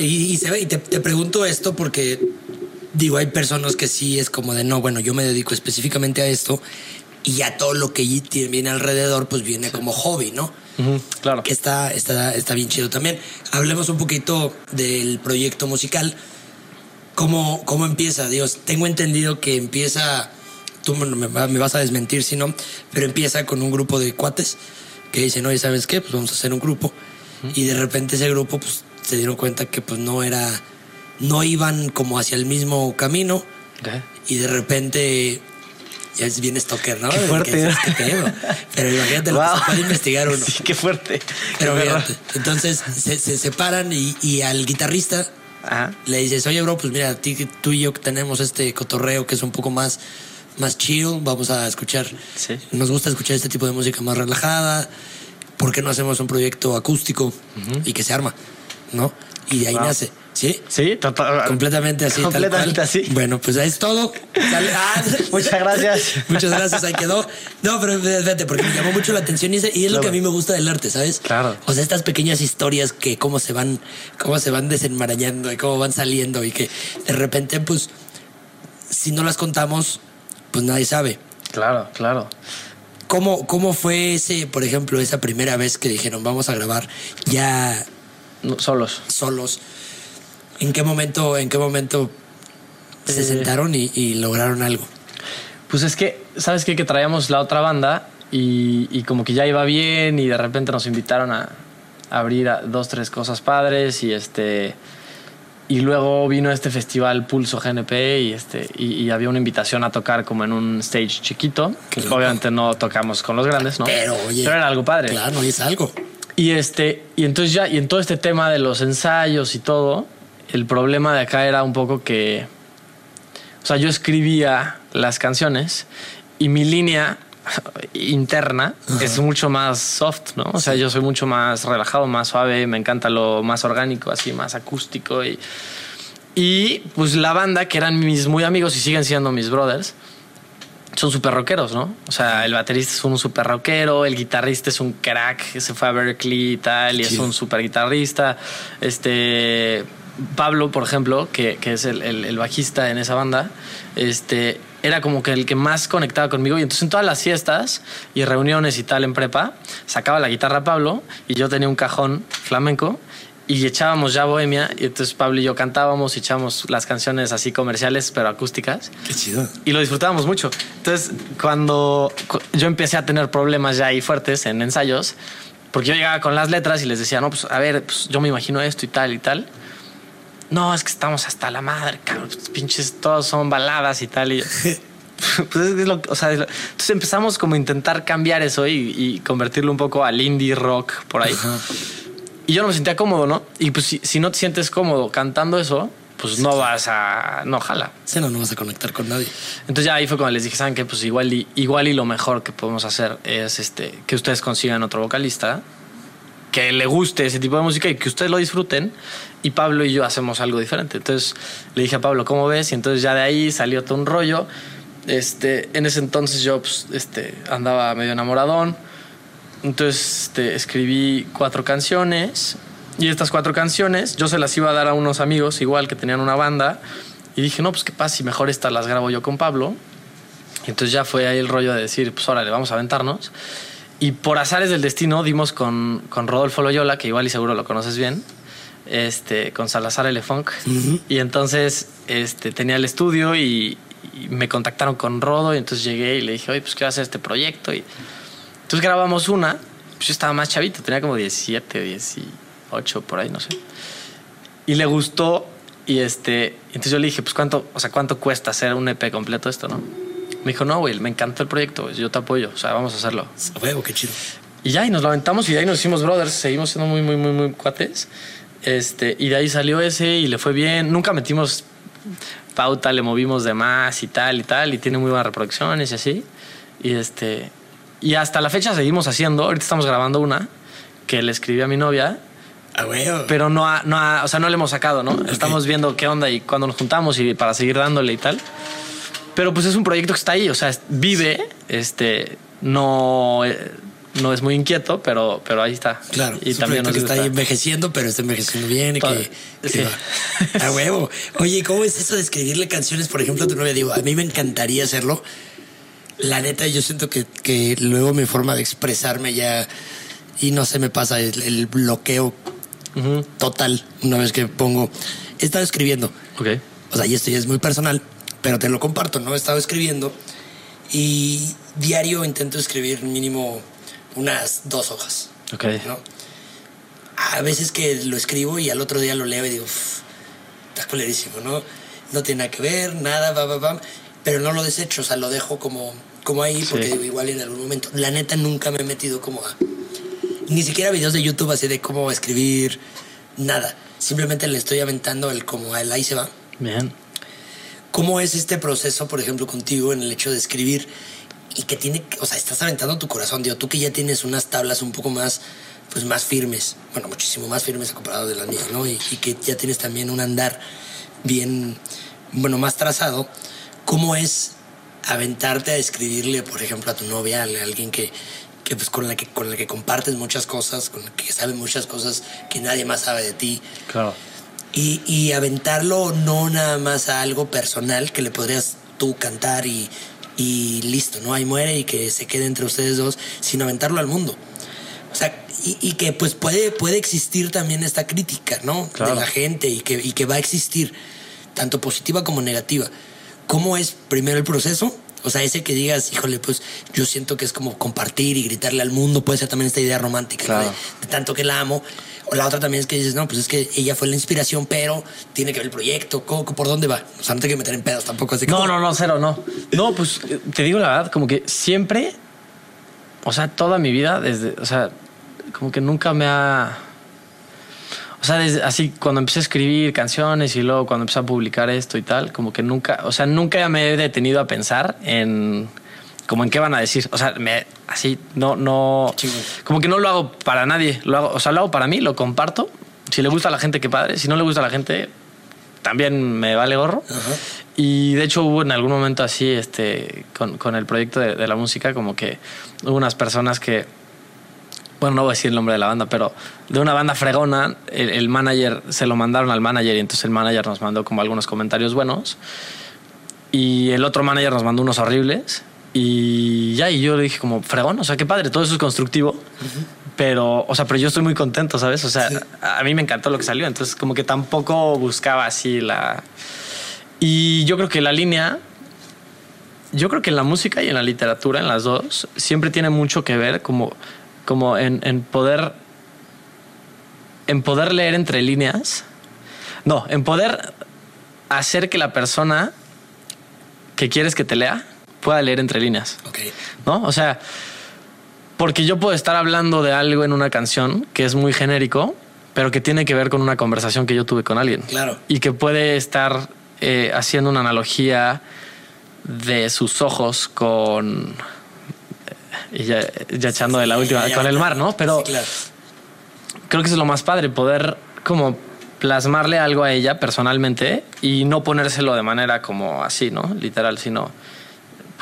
Y, y, te, te, pregunto esto porque, digo, hay personas que sí es como de, no, bueno, yo me dedico específicamente a esto y ya todo lo que viene alrededor, pues viene como hobby, ¿no? claro. Que está, está, está bien chido también. Hablemos un poquito del proyecto musical. ¿Cómo, cómo empieza? Dios, tengo entendido que empieza tú me, vas a desmentir si no, pero empieza con un grupo de cuates que dicen, oye, ¿sabes qué? Pues vamos a hacer un grupo. Y de repente ese grupo pues se dieron cuenta que pues no era, no iban como hacia el mismo camino. Y de repente ya es bien stalker, ¿no? Qué fuerte. Pero imagínate lo que se puede investigar uno. Sí, qué fuerte. Pero fíjate, entonces se, separan y, y, al guitarrista le dices, oye, bro, pues mira, tú y yo tenemos este cotorreo que es un poco más más chill, vamos a escuchar. Nos gusta escuchar este tipo de música más relajada. ¿Por qué no hacemos un proyecto acústico y que se arma? ¿No? y de ahí Wow. nace. ¿Sí? Sí, total- Completamente así. tal Completamente cual. así. Bueno, pues es todo. Ah, Muchas gracias. Muchas gracias, ahí quedó. No, pero fíjate, porque me llamó mucho la atención y es, y es lo Claro. que a mí me gusta del arte, ¿sabes? Claro. O sea, estas pequeñas historias que cómo se van, cómo se van desenmarañando y cómo van saliendo y que de repente, pues, si no las contamos, pues nadie sabe. Claro, claro. ¿Cómo, ¿Cómo fue ese, por ejemplo, esa primera vez que dijeron vamos a grabar ya No, solos. solos? ¿En qué momento, en qué momento se Eh. sentaron y, y lograron algo? Pues es que, ¿sabes qué? Que traíamos la otra banda y, y como que ya iba bien y de repente nos invitaron a, a abrir a dos, tres cosas padres y este... Y luego vino este festival Pulso GNP y, este, y, y había una invitación a tocar como en un stage chiquito. Que loco. obviamente no tocamos con los grandes, ¿no? Pero, oye. Pero era algo padre. Claro, es algo. Y este, y entonces ya, y en todo este tema de los ensayos y todo, el problema de acá era un poco que, o sea, yo escribía las canciones y mi línea interna es mucho más soft, ¿no? O sea, yo soy mucho más relajado, más suave, me encanta lo más orgánico, así, más acústico y, y pues la banda, que eran mis muy amigos y siguen siendo mis brothers, son súper rockeros, ¿no? O sea, el baterista es un súper rockero, el guitarrista es un crack que se fue a Berkeley y tal, y es un súper guitarrista. Este. Pablo, por ejemplo, que, que es el, el- el bajista en esa banda, este, era como que el que más conectaba conmigo. Y entonces en todas las fiestas y reuniones y tal en prepa, sacaba la guitarra Pablo y yo tenía un cajón flamenco y echábamos ya bohemia. Y entonces Pablo y yo cantábamos y echábamos las canciones así comerciales, pero acústicas Qué chido. y lo disfrutábamos mucho. Entonces, cuando cu- yo empecé a tener problemas ya ahí fuertes en ensayos, porque yo llegaba con las letras y les decía, no, pues a ver, pues, yo me imagino esto y tal y tal. No, es que estamos hasta la madre, cabrón, pues, pinches, todos son baladas y tal. Y yo, pues es lo, o sea, es lo- entonces empezamos como a intentar cambiar eso y, y convertirlo un poco al indie rock por ahí. Ajá. Y yo no me sentía cómodo, ¿no? Y pues si, si no te sientes cómodo cantando eso, pues no vas a... No, jala. Sí, no, no vas a conectar con nadie. Entonces ya ahí fue cuando les dije, ¿saben qué? Pues igual y, igual y lo mejor que podemos hacer es este, que ustedes consigan otro vocalista que le guste ese tipo de música y que ustedes lo disfruten. Y Pablo y yo hacemos algo diferente. Entonces le dije a Pablo, ¿cómo ves? Y entonces ya de ahí salió todo un rollo. Este, en ese entonces yo pues, este, andaba medio enamoradón. Entonces este, escribí cuatro canciones. Y estas cuatro canciones yo se las iba a dar a unos amigos igual que tenían una banda. Y dije, no, pues qué pasa si mejor estas las grabo yo con Pablo. Y entonces ya fue ahí el rollo de decir, pues órale, vamos a aventarnos. Y por azares del destino dimos con, con Rodolfo Loyola, que igual y seguro lo conoces bien, este, con Salazar Elefunk. Y entonces este, tenía el estudio y, y me contactaron con Rodo. Y entonces llegué y le dije, oye, pues quiero hacer este proyecto. Y entonces grabamos una. Pues yo estaba más chavito, tenía como 17, 18, por ahí, no sé. Y le gustó. Y este, entonces yo le dije, pues cuánto, o sea, cuánto cuesta hacer un EP completo esto, ¿no? Me dijo, no, güey, me encantó el proyecto, yo te apoyo, o sea, vamos a hacerlo. A huevo, qué chido. Y ya, y nos lo aventamos y de ahí nos hicimos brothers, seguimos siendo muy, muy, muy, muy cuates. Este, y de ahí salió ese y le fue bien. Nunca metimos pauta, le movimos de más y tal y tal, y tiene muy buenas reproducciones y así. Y este, y hasta la fecha seguimos haciendo. Ahorita estamos grabando una que le escribí a mi novia, A huevo. pero no, ha- no, ha- o sea, no le hemos sacado, ¿no? Estamos viendo qué onda y cuándo nos juntamos y para seguir dándole y tal. Pero pues es un proyecto que está ahí, o sea, vive, este, no, eh, no es muy inquieto, pero, pero ahí está. Claro, y es un también nos que está ahí envejeciendo, pero está envejeciendo bien y que, que sí. va. A huevo. Oye, ¿cómo es eso de escribirle canciones, por ejemplo, a tu novia? Digo, a mí me encantaría hacerlo. La neta, yo siento que, que luego mi forma de expresarme ya, y no se me pasa el, el bloqueo Ujú, total una vez que pongo, he estado escribiendo. Ok. O sea, y esto ya es muy personal, pero te lo comparto, ¿no? He estado escribiendo y diario intento escribir mínimo unas dos hojas. Ok. ¿no? A veces que lo escribo y al otro día lo leo y digo, "Uf, está culerísimo, ¿no? No tiene nada que ver, nada, va, va, va. Pero no lo desecho, o sea, lo dejo como, como ahí porque Sí. digo, igual en algún momento. La neta nunca me he metido como a. Ni siquiera videos de YouTube así de cómo escribir, nada. Simplemente le estoy aventando el como el ahí se va. Bien. ¿Cómo es este proceso, por ejemplo, contigo en el hecho de escribir y que tiene, o sea, estás aventando tu corazón, digo, tú que ya tienes unas tablas un poco más, pues más firmes, bueno, muchísimo más firmes comparado de las mías, ¿no? Y, y que ya tienes también un andar bien, bueno, más trazado. ¿Cómo es aventarte a escribirle, por ejemplo, a tu novia, a alguien que, que pues con la que con la que compartes muchas cosas, con la que sabe muchas cosas que nadie más sabe de ti? Claro. Y, y aventarlo no nada más a algo personal que le podrías tú cantar y, y listo, ¿no? Ahí muere y que se quede entre ustedes dos, sino aventarlo al mundo. O sea, y, y que pues puede, puede existir también esta crítica, ¿no? Claro. De la gente y que, y que va a existir, tanto positiva como negativa. ¿Cómo es primero el proceso? O sea, ese que digas, híjole, pues yo siento que es como compartir y gritarle al mundo, puede ser también esta idea romántica, ¿no? Claro. de, de tanto que la amo. O la otra también es que dices, no, pues es que ella fue la inspiración, pero tiene que ver el proyecto, ¿cómo- ¿por dónde va? O sea, no te hay que meter en pedos tampoco, así. No, no, no, cero, no. No, pues te digo la verdad, como que siempre, o sea, toda mi vida, desde, o sea, como que nunca me ha. O sea, desde, así cuando empecé a escribir canciones y luego cuando empecé a publicar esto y tal, como que nunca, o sea, nunca me he detenido a pensar en como en qué van a decir. O sea, me, así, no, no, como que no lo hago para nadie. Lo hago, o sea, lo hago para mí, lo comparto. Si le gusta a la gente, qué padre. Si no le gusta a la gente, también me vale gorro. Y de hecho hubo en algún momento así, este, con, con el proyecto de, de la música, como que hubo unas personas que, bueno, no voy a decir el nombre de la banda, pero de una banda fregona, el, el manager, se lo mandaron al manager y entonces el manager nos mandó como algunos comentarios buenos y el otro manager nos mandó unos horribles y ya, y yo le dije como, fregón, o sea, qué padre, todo eso es constructivo. Pero, o sea, pero yo estoy muy contento, ¿sabes? O sea, Sí. a mí me encantó lo que salió. Entonces, como que tampoco buscaba así la, y yo creo que la línea, yo creo que en la música y en la literatura, en las dos, siempre tiene mucho que ver como, como en, en poder, en poder leer entre líneas. No, en poder hacer que la persona que quieres que te lea pueda leer entre líneas. Ok. ¿no? O sea, porque yo puedo estar hablando de algo en una canción que es muy genérico, pero que tiene que ver con una conversación que yo tuve con alguien. Claro. Y que puede estar eh, haciendo una analogía de sus ojos con... eh, Y ya, ya echando de la última, con el mar, ¿no? Pero Sí, claro. creo que eso es lo más padre, poder como plasmarle algo a ella personalmente y no ponérselo de manera como así, ¿no? Literal, sino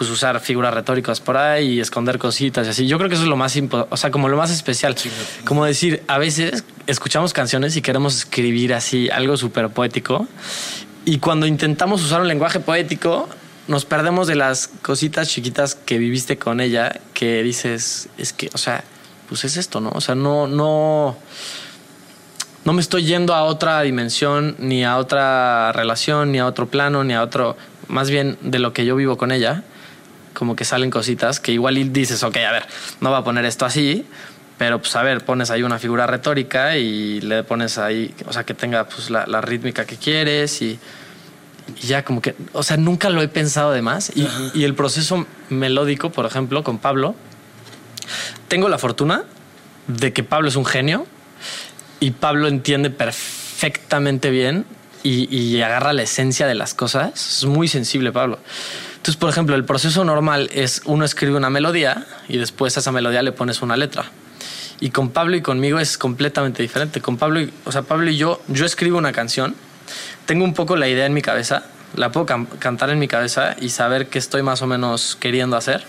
pues usar figuras retóricas por ahí y esconder cositas y así. Yo creo que eso es lo más, o sea, como lo más especial. Como decir, a veces escuchamos canciones y queremos escribir así algo súper poético y cuando intentamos usar un lenguaje poético nos perdemos de las cositas chiquitas que viviste con ella que dices, es que, o sea, pues es esto, ¿no? O sea, no, no, no me estoy yendo a otra dimensión, ni a otra relación, ni a otro plano, ni a otro, más bien de lo que yo vivo con ella, como que salen cositas que igual y dices, ok, a ver, no va a poner esto así, pero pues a ver, pones ahí una figura retórica y le pones ahí, o sea, que tenga pues la, la rítmica que quieres y, y ya como que, o sea, nunca lo he pensado de más. Y, y el proceso melódico, por ejemplo, con Pablo, tengo la fortuna de que Pablo es un genio y Pablo entiende perfectamente bien y, y agarra la esencia de las cosas. Es muy sensible, Pablo. Entonces, por ejemplo, el proceso normal es uno escribe una melodía y después a esa melodía le pones una letra. Y con Pablo y conmigo es completamente diferente. Con Pablo, y- o sea, Pablo y yo, yo escribo una canción, tengo un poco la idea en mi cabeza, la puedo cantar en mi cabeza y saber qué estoy más o menos queriendo hacer.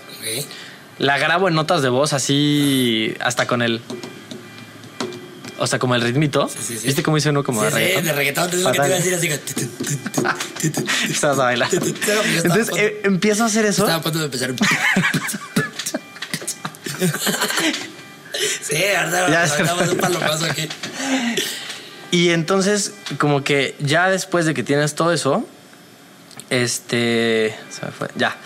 La grabo en notas de voz así, hasta con el. O sea, como el ritmito. sí, sí. ¿Viste cómo dice uno como Sí, de sí, reggaetón? de reggaetón, es lo que te iba a decir así. Estás a bailar. Entonces eh, empiezo a hacer eso. Estaba a punto de empezar. sí, verdad, Ya. estamos un palomazo aquí. Y entonces, como que ya después de que tienes todo eso, este. Se me fue. Ya.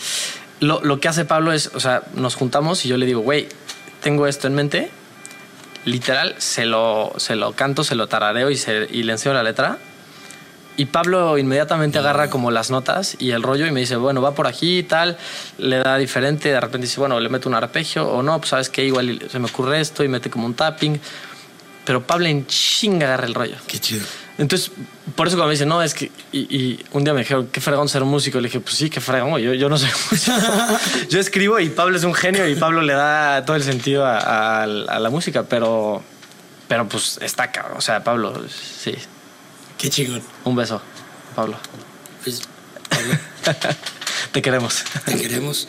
Lo, lo que hace Pablo es, o sea, nos juntamos y yo le digo, güey, tengo esto en mente. Literal, se lo, se lo canto, se lo tarareo y, se, y le enseño la letra. Y Pablo inmediatamente agarra como las notas y el rollo y me dice, bueno, va por aquí y tal, le da diferente, de repente dice, bueno, le meto un arpegio o no, pues sabes que igual se me ocurre esto y mete como un tapping. Pero Pablo en chinga agarra el rollo. Qué chido. Entonces, por eso cuando me dice, no, es que... Y, y un día me dijeron, qué fregón ser músico. Le dije, pues sí, qué fregón, yo, yo no soy músico. yo escribo y Pablo es un genio y Pablo le da todo el sentido a, a- a la música, pero... Pero pues está cabrón. O sea, Pablo, sí. Qué chingón. Un beso, Pablo. Pues, Pablo, Te queremos. te queremos.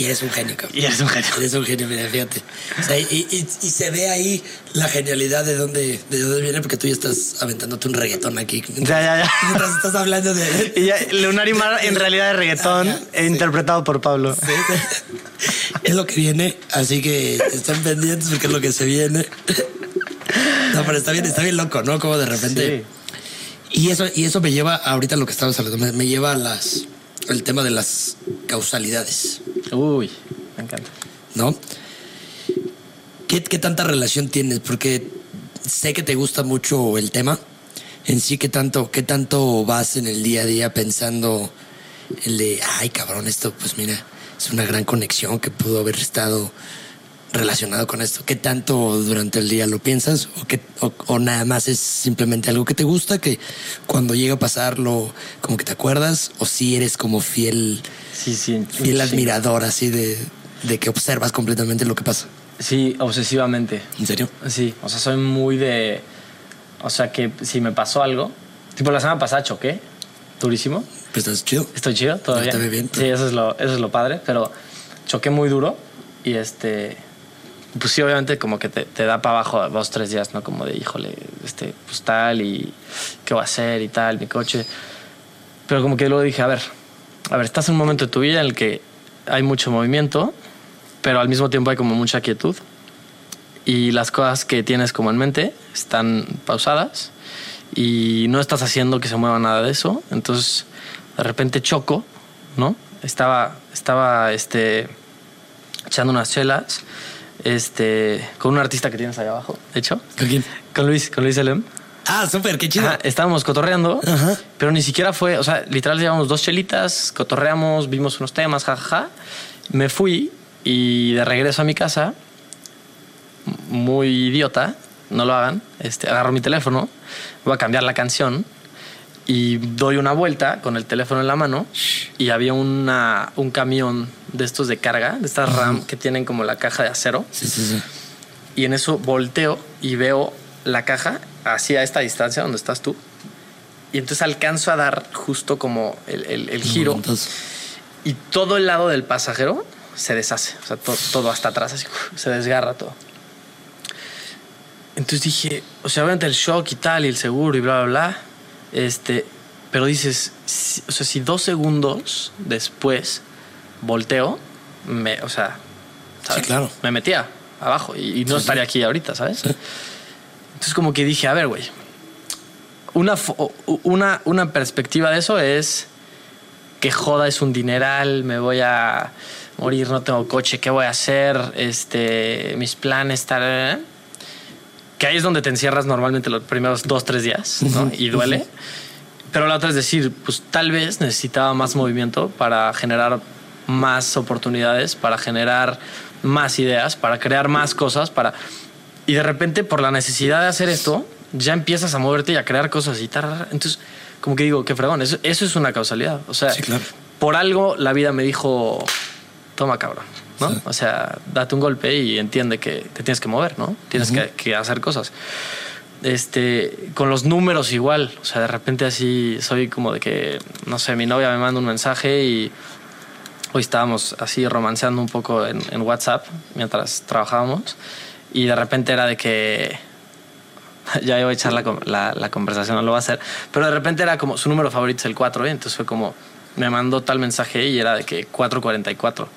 Y eres un genio, cabrón. Y eres un genio. Eres un genio, mira, fíjate. O sea, y, y- y se ve ahí la genialidad de dónde, de dónde viene, porque tú ya estás aventándote un reggaetón aquí. Ya, ya, ya. Mientras estás hablando de. Y ya, Lunar y Mar en realidad de reggaetón, sí. interpretado por Pablo. Sí. Es lo que viene, así que estén pendientes porque es lo que se viene. No, pero está bien, está bien loco, ¿no? Como de repente. Y eso, y eso me lleva ahorita a lo que estabas hablando, me, me lleva a las el tema de las causalidades, Uy, me encanta. ¿no? ¿Qué, qué tanta relación tienes? Porque sé que te gusta mucho el tema. En sí, ¿qué tanto, qué tanto vas en el día a día pensando el de, ay, cabrón, esto, pues mira, es una gran conexión que pudo haber estado relacionado con esto? ¿Qué tanto durante el día lo piensas? ¿O, qué- o, o nada más es simplemente algo que te gusta, que cuando llega a pasarlo, como que te acuerdas? ¿O si eres como fiel, Sí, sí. fiel admirador así de, de que observas completamente lo que pasa? Sí, obsesivamente. ¿En serio? Sí, o sea, soy muy de. O sea, que si me pasó algo. Tipo, la semana pasada choqué. Durísimo. Pues estás chido. Estoy chido todavía. ve bien. Sí, eso es, lo, eso es lo padre. Pero choqué muy duro. Y este. Pues sí, obviamente, como que te, te da para abajo dos, tres días, ¿no? Como de, híjole, este, pues tal, y qué voy a hacer y tal, mi coche. Pero como que luego dije, a ver, a ver, estás en un momento de tu vida en el que hay mucho movimiento, pero al mismo tiempo hay como mucha quietud. Y las cosas que tienes como en mente están pausadas y no estás haciendo que se mueva nada de eso. Entonces, de repente choco, ¿no? Estaba, estaba este, echando unas chelas este, con un artista que tienes ahí abajo, de hecho. ¿Con quién? Con Luis, con Luis Elem. Ah, súper, qué chido. Ajá, estábamos cotorreando, Ajá. pero ni siquiera fue, o sea, literal llevamos dos chelitas, cotorreamos, vimos unos temas, jajaja. Me fui y de regreso a mi casa, muy idiota, no lo hagan, este, agarro mi teléfono, voy a cambiar la canción y doy una vuelta con el teléfono en la mano y había una, un camión de estos de carga, de estas RAM que tienen como la caja de acero Sí, sí, sí. y en eso volteo y veo la caja hacia esta distancia donde estás tú. Y entonces alcanzo a dar justo como el, el- el giro Entonces, y todo el lado del pasajero se deshace. O sea, to- todo hasta atrás, así se desgarra todo. Entonces dije, o sea, obviamente el shock y tal, y el seguro y bla, bla, bla. Este, pero dices, si- o sea, si dos segundos después volteo, me, o sea, ¿sabes? Sí, claro. me metía abajo y, y no Sí, sí. estaría aquí ahorita, ¿sabes? Entonces como que dije, a ver, güey, una, una, una perspectiva de eso es que joda es un dineral, me voy a morir, no tengo coche, ¿qué voy a hacer? Este, mis planes, tal. Que ahí es donde te encierras normalmente los primeros dos, tres días, ¿no? Y duele. Pero la otra es decir, pues tal vez necesitaba más movimiento para generar más oportunidades, para generar más ideas, para crear más cosas, para... Y de repente, por la necesidad de hacer esto, ya empiezas a moverte y a crear cosas y tal. Entonces, como que digo, qué fregón, eso, eso es una causalidad. O sea, Sí, claro. por algo la vida me dijo, toma cabrón, ¿no? Sí. O sea, date un golpe y entiende que te tienes que mover, ¿no? Tienes que, que hacer cosas. Este, con los números igual, o sea, de repente así soy como de que, no sé, mi novia me manda un mensaje y hoy estábamos así romanceando un poco en, en WhatsApp mientras trabajábamos y de repente era de que ya iba a echar la- la conversación, no lo va a hacer, pero de repente era como su número favorito es el 4, ¿eh? entonces fue como me mandó tal mensaje y era de que 444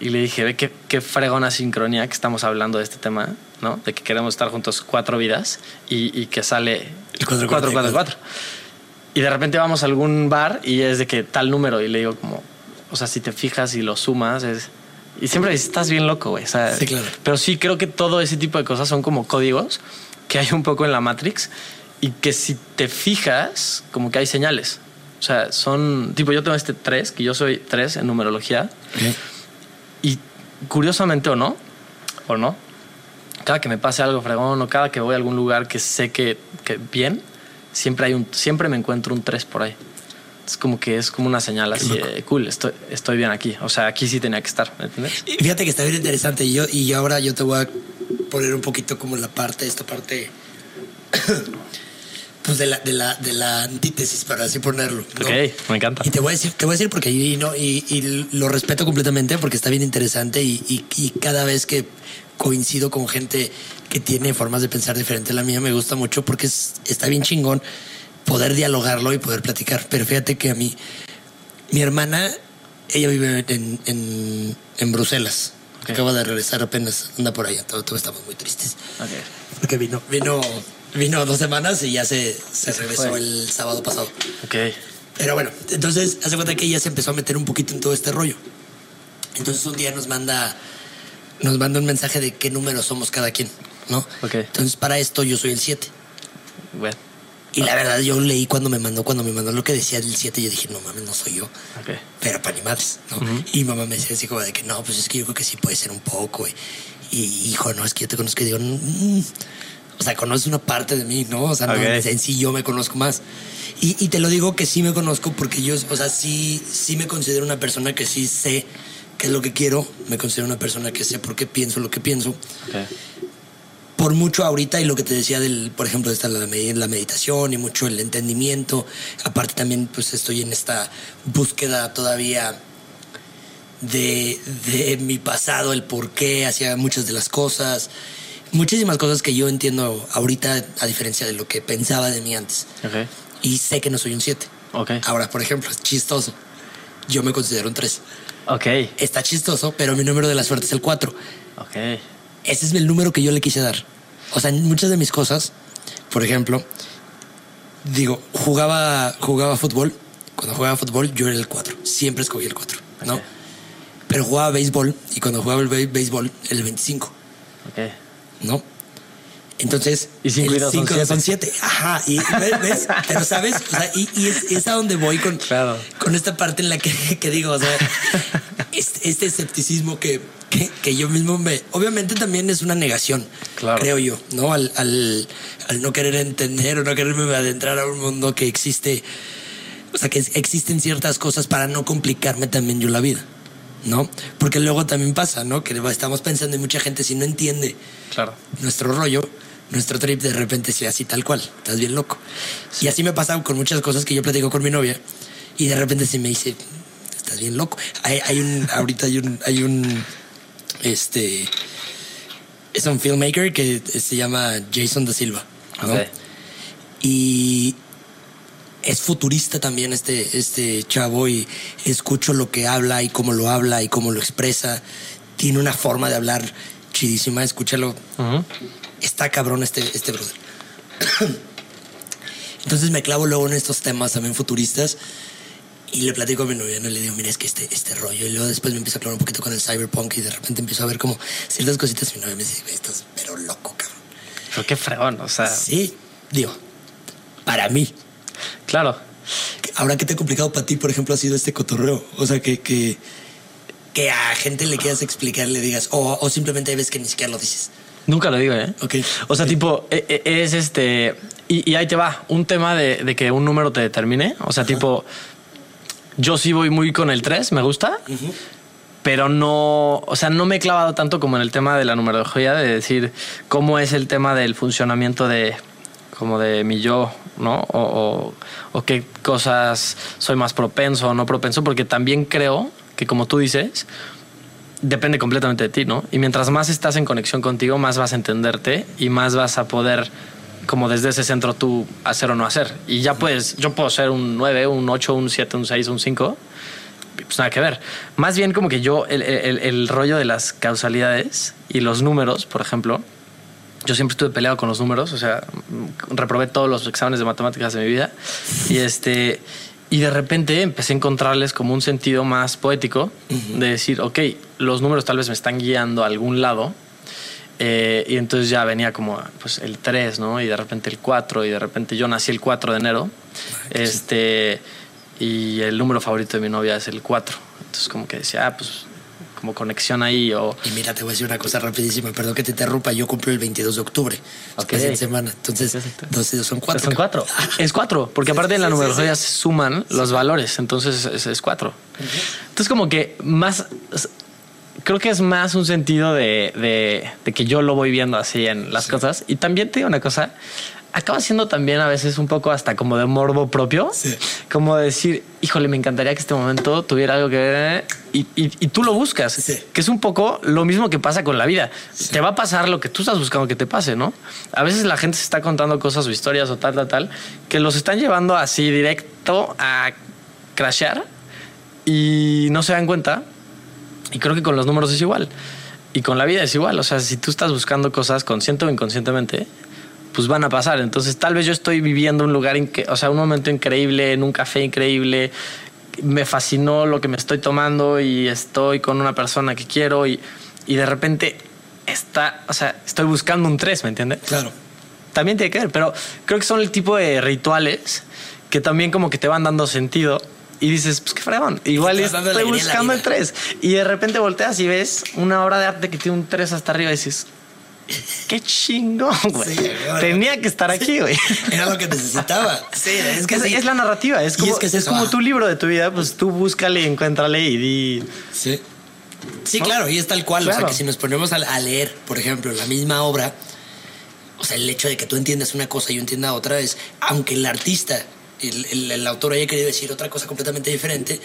y le dije, ve qué, qué fregona sincronía que estamos hablando de este tema, ¿no? De que queremos estar juntos cuatro vidas y, y que sale El 444. 444. Y de repente vamos a algún bar y es de que tal número y le digo como, o sea, si te fijas y lo sumas es... Y siempre dices, estás bien loco, güey. o sea, Sí, claro. Pero sí creo que todo ese tipo de cosas son como códigos que hay un poco en la Matrix y que si te fijas, como que hay señales. O sea, son, tipo, yo tengo este 3, que yo soy 3 en numerología, Ok. Y curiosamente o no, o no, cada que me pase algo fregón o cada que voy a algún lugar que sé que, que bien, siempre hay un, siempre me encuentro un 3 por ahí. Es como que es como una señal así de cool, estoy, estoy bien aquí. O sea, aquí sí tenía que estar, ¿me entiendes? Y Fíjate que está bien interesante. Y yo, y ahora yo te voy a poner un poquito como la parte, esta parte pues de la, de la, de la antítesis, para así ponerlo. ¿no? Ok, me encanta. Y te voy a decir, te voy a decir porque y, no, y, y lo respeto completamente porque está bien interesante y, y, y cada vez que coincido con gente que tiene formas de pensar diferente a la mía, me gusta mucho porque es, está bien chingón poder dialogarlo y poder platicar. Pero fíjate que a mí, mi hermana, ella vive en, en, en Bruselas. Acaba de regresar apenas, anda por allá, todos, todos estamos muy tristes. Ok. Porque vino, vino, vino dos semanas y ya se, se regresó fue. el sábado pasado. Ok. Pero bueno, entonces hace cuenta que ella se empezó a meter un poquito en todo este rollo. Entonces un día nos manda, nos manda un mensaje de qué número somos cada quien, ¿no? Ok. Entonces para esto yo soy el 7. Bueno. Y la verdad yo leí cuando me mandó, cuando me mandó lo que decía del 7, yo dije, no mames, no soy yo. Ok. Pero para ni madres, ¿no? Y mamá me decía así como de que no, pues es que yo creo que sí puede ser un poco. Y, y, hijo, no, es que yo te conozco y digo, "Mm". O sea, conoces una parte de mí, ¿no? O sea, no, Ok. en sí yo me conozco más. Y, y te lo digo que sí me conozco porque yo, o sea, sí, sí me considero una persona que sí sé qué es lo que quiero, me considero una persona que sé por qué pienso lo que pienso Ok. por mucho ahorita y lo que te decía del, por ejemplo, está la, la meditación y mucho el entendimiento. Aparte también pues estoy en esta búsqueda todavía de, de mi pasado, el por qué hacía muchas de las cosas. Muchísimas cosas que yo entiendo ahorita a diferencia de lo que pensaba de mí antes. Ok. Y sé que no soy un 7. Ok. Ahora, por ejemplo, es chistoso. Yo me considero un 3. Ok. Está chistoso, pero mi número de la suerte es el 4 Ok. ese es el número que yo le quise dar. O sea, muchas de mis cosas, por ejemplo, digo, jugaba, jugaba fútbol. Cuando jugaba fútbol, yo era el 4. Siempre escogí el 4, ¿no? Pero jugaba béisbol y cuando jugaba el bé- béisbol, el 25, Ok. ¿No? Entonces, Y cinco y el son cinco siete. son siete. Ajá, y ¿ves? ves? Pero sabes, o sea, y, y es, es a donde voy con, Claro. con esta parte en la que, que digo, o sea, este, este escepticismo que, que, que yo mismo me. Obviamente también es una negación, Claro. creo yo, ¿no? Al, al, al no querer entender o no quererme adentrar a un mundo que existe. O sea, que existen ciertas cosas para no complicarme también yo la vida, ¿no? Porque luego también pasa, ¿no? Que estamos pensando y mucha gente, si no entiende Claro. nuestro rollo, nuestro trip de repente sea así tal cual, estás bien loco. Y así me pasa con muchas cosas que yo platico con mi novia y de repente se me dice, estás bien loco. Hay, hay un, ahorita hay un, hay un, este, es un filmmaker que se llama Jason da Silva, ¿no? Ok. Y es futurista también este, este chavo y escucho lo que habla y cómo lo habla y cómo lo expresa. Tiene una forma de hablar chidísima, escúchalo. Está cabrón este, este brother. Entonces me clavo luego en estos temas también futuristas y le platico a mi novia, ¿no? Le digo, mira, es que este, este rollo. Y luego después me empiezo a clavar un poquito con el cyberpunk y de repente empiezo a ver como ciertas cositas. Mi novia me dice, "Güey, estás pero loco, cabrón. Pero qué fregón. O sea, Sí, digo, para mí. Claro. Ahora, ¿qué te ha complicado para ti, por ejemplo, ha sido este cotorreo? O sea, que, que, que a gente le quieras explicar, le digas, o, o simplemente ves que ni siquiera lo dices. Nunca lo digo, ¿eh? Ok. O sea, tipo, e- e- es este. Y, y ahí te va, un tema de, de que un número te determine. O sea, tipo, yo sí voy muy con el 3, me gusta. Pero no, o sea, no me he clavado tanto como en el tema de la numerología, de decir cómo es el tema del funcionamiento de, como de mi yo, ¿no? O, qué cosas soy más propenso o no propenso, porque también creo que, como tú dices, depende completamente de ti, ¿no? Y mientras más estás en conexión contigo, más vas a entenderte y más vas a poder, como desde ese centro, tú hacer o no hacer. Y ya puedes, yo puedo ser un 9, un 8, un 7, un 6, un 5. Pues nada que ver. Más bien como que yo, el rollo de las causalidades y los números, por ejemplo, yo siempre estuve peleado con los números, o sea, reprobé todos los exámenes de matemáticas de mi vida y este y de repente empecé a encontrarles como un sentido más poético de decir, ok, los números tal vez me están guiando a algún lado eh, y entonces ya venía como pues el 3, ¿no? Y de repente el 4 y de repente yo nací el 4 de enero. Este y el número favorito de mi novia es el 4. Entonces como que decía, ah, pues como conexión ahí o Y mira, te voy a decir una cosa rapidísima, perdón que te interrumpa, yo cumplo el 22 de octubre, Ok. después de semana, entonces Exacto. 12 y dos son 4. Son cuatro. Es cuatro, porque Sí, aparte en la sí, sí, numerología sí. se suman los valores, entonces es, es cuatro. Entonces como que más, creo que es más un sentido de, de- de que yo lo voy viendo así en las cosas. Y también te digo una cosa, acaba siendo también a veces un poco hasta como de morbo propio. Sí. Como decir, híjole, me encantaría que este momento tuviera algo que ver y, y- y tú lo buscas. Sí. Que es un poco lo mismo que pasa con la vida. Te va a pasar lo que tú estás buscando que te pase, ¿no? A veces la gente se está contando cosas o historias o tal, tal, tal, que los están llevando así directo a crashear y no se dan cuenta. Y creo que con los números es igual. Y con la vida es igual. O sea, si tú estás buscando cosas consciente o inconscientemente, pues van a pasar. Entonces, tal vez yo estoy viviendo un lugar, o sea, un momento increíble, en un café increíble. Me fascinó lo que me estoy tomando y estoy con una persona que quiero y, y de repente está, o sea, estoy buscando un 3, ¿me entiendes? Claro. también tiene que ver, pero creo que son el tipo de rituales que también como que te van dando sentido y dices, pues qué fregón, igual estoy buscando el vida. 3 y de repente volteas y ves una obra de arte que tiene un 3 hasta arriba y dices, qué chingón, güey. Sí. Tenía que estar aquí, güey. Era lo que necesitaba. Sí, es que Es, sí. es la narrativa, es Y como, es que es es eso, como ah. tu libro de tu vida, pues tú búscale encuéntrale y di... Sí. Sí, ¿No? claro, y es tal cual. O sea, que si nos ponemos a, leer, por ejemplo, la misma obra, o sea, el hecho de que tú entiendas una cosa y yo entienda otra es, aunque el artista, el, el- el autor haya querido decir otra cosa completamente diferente,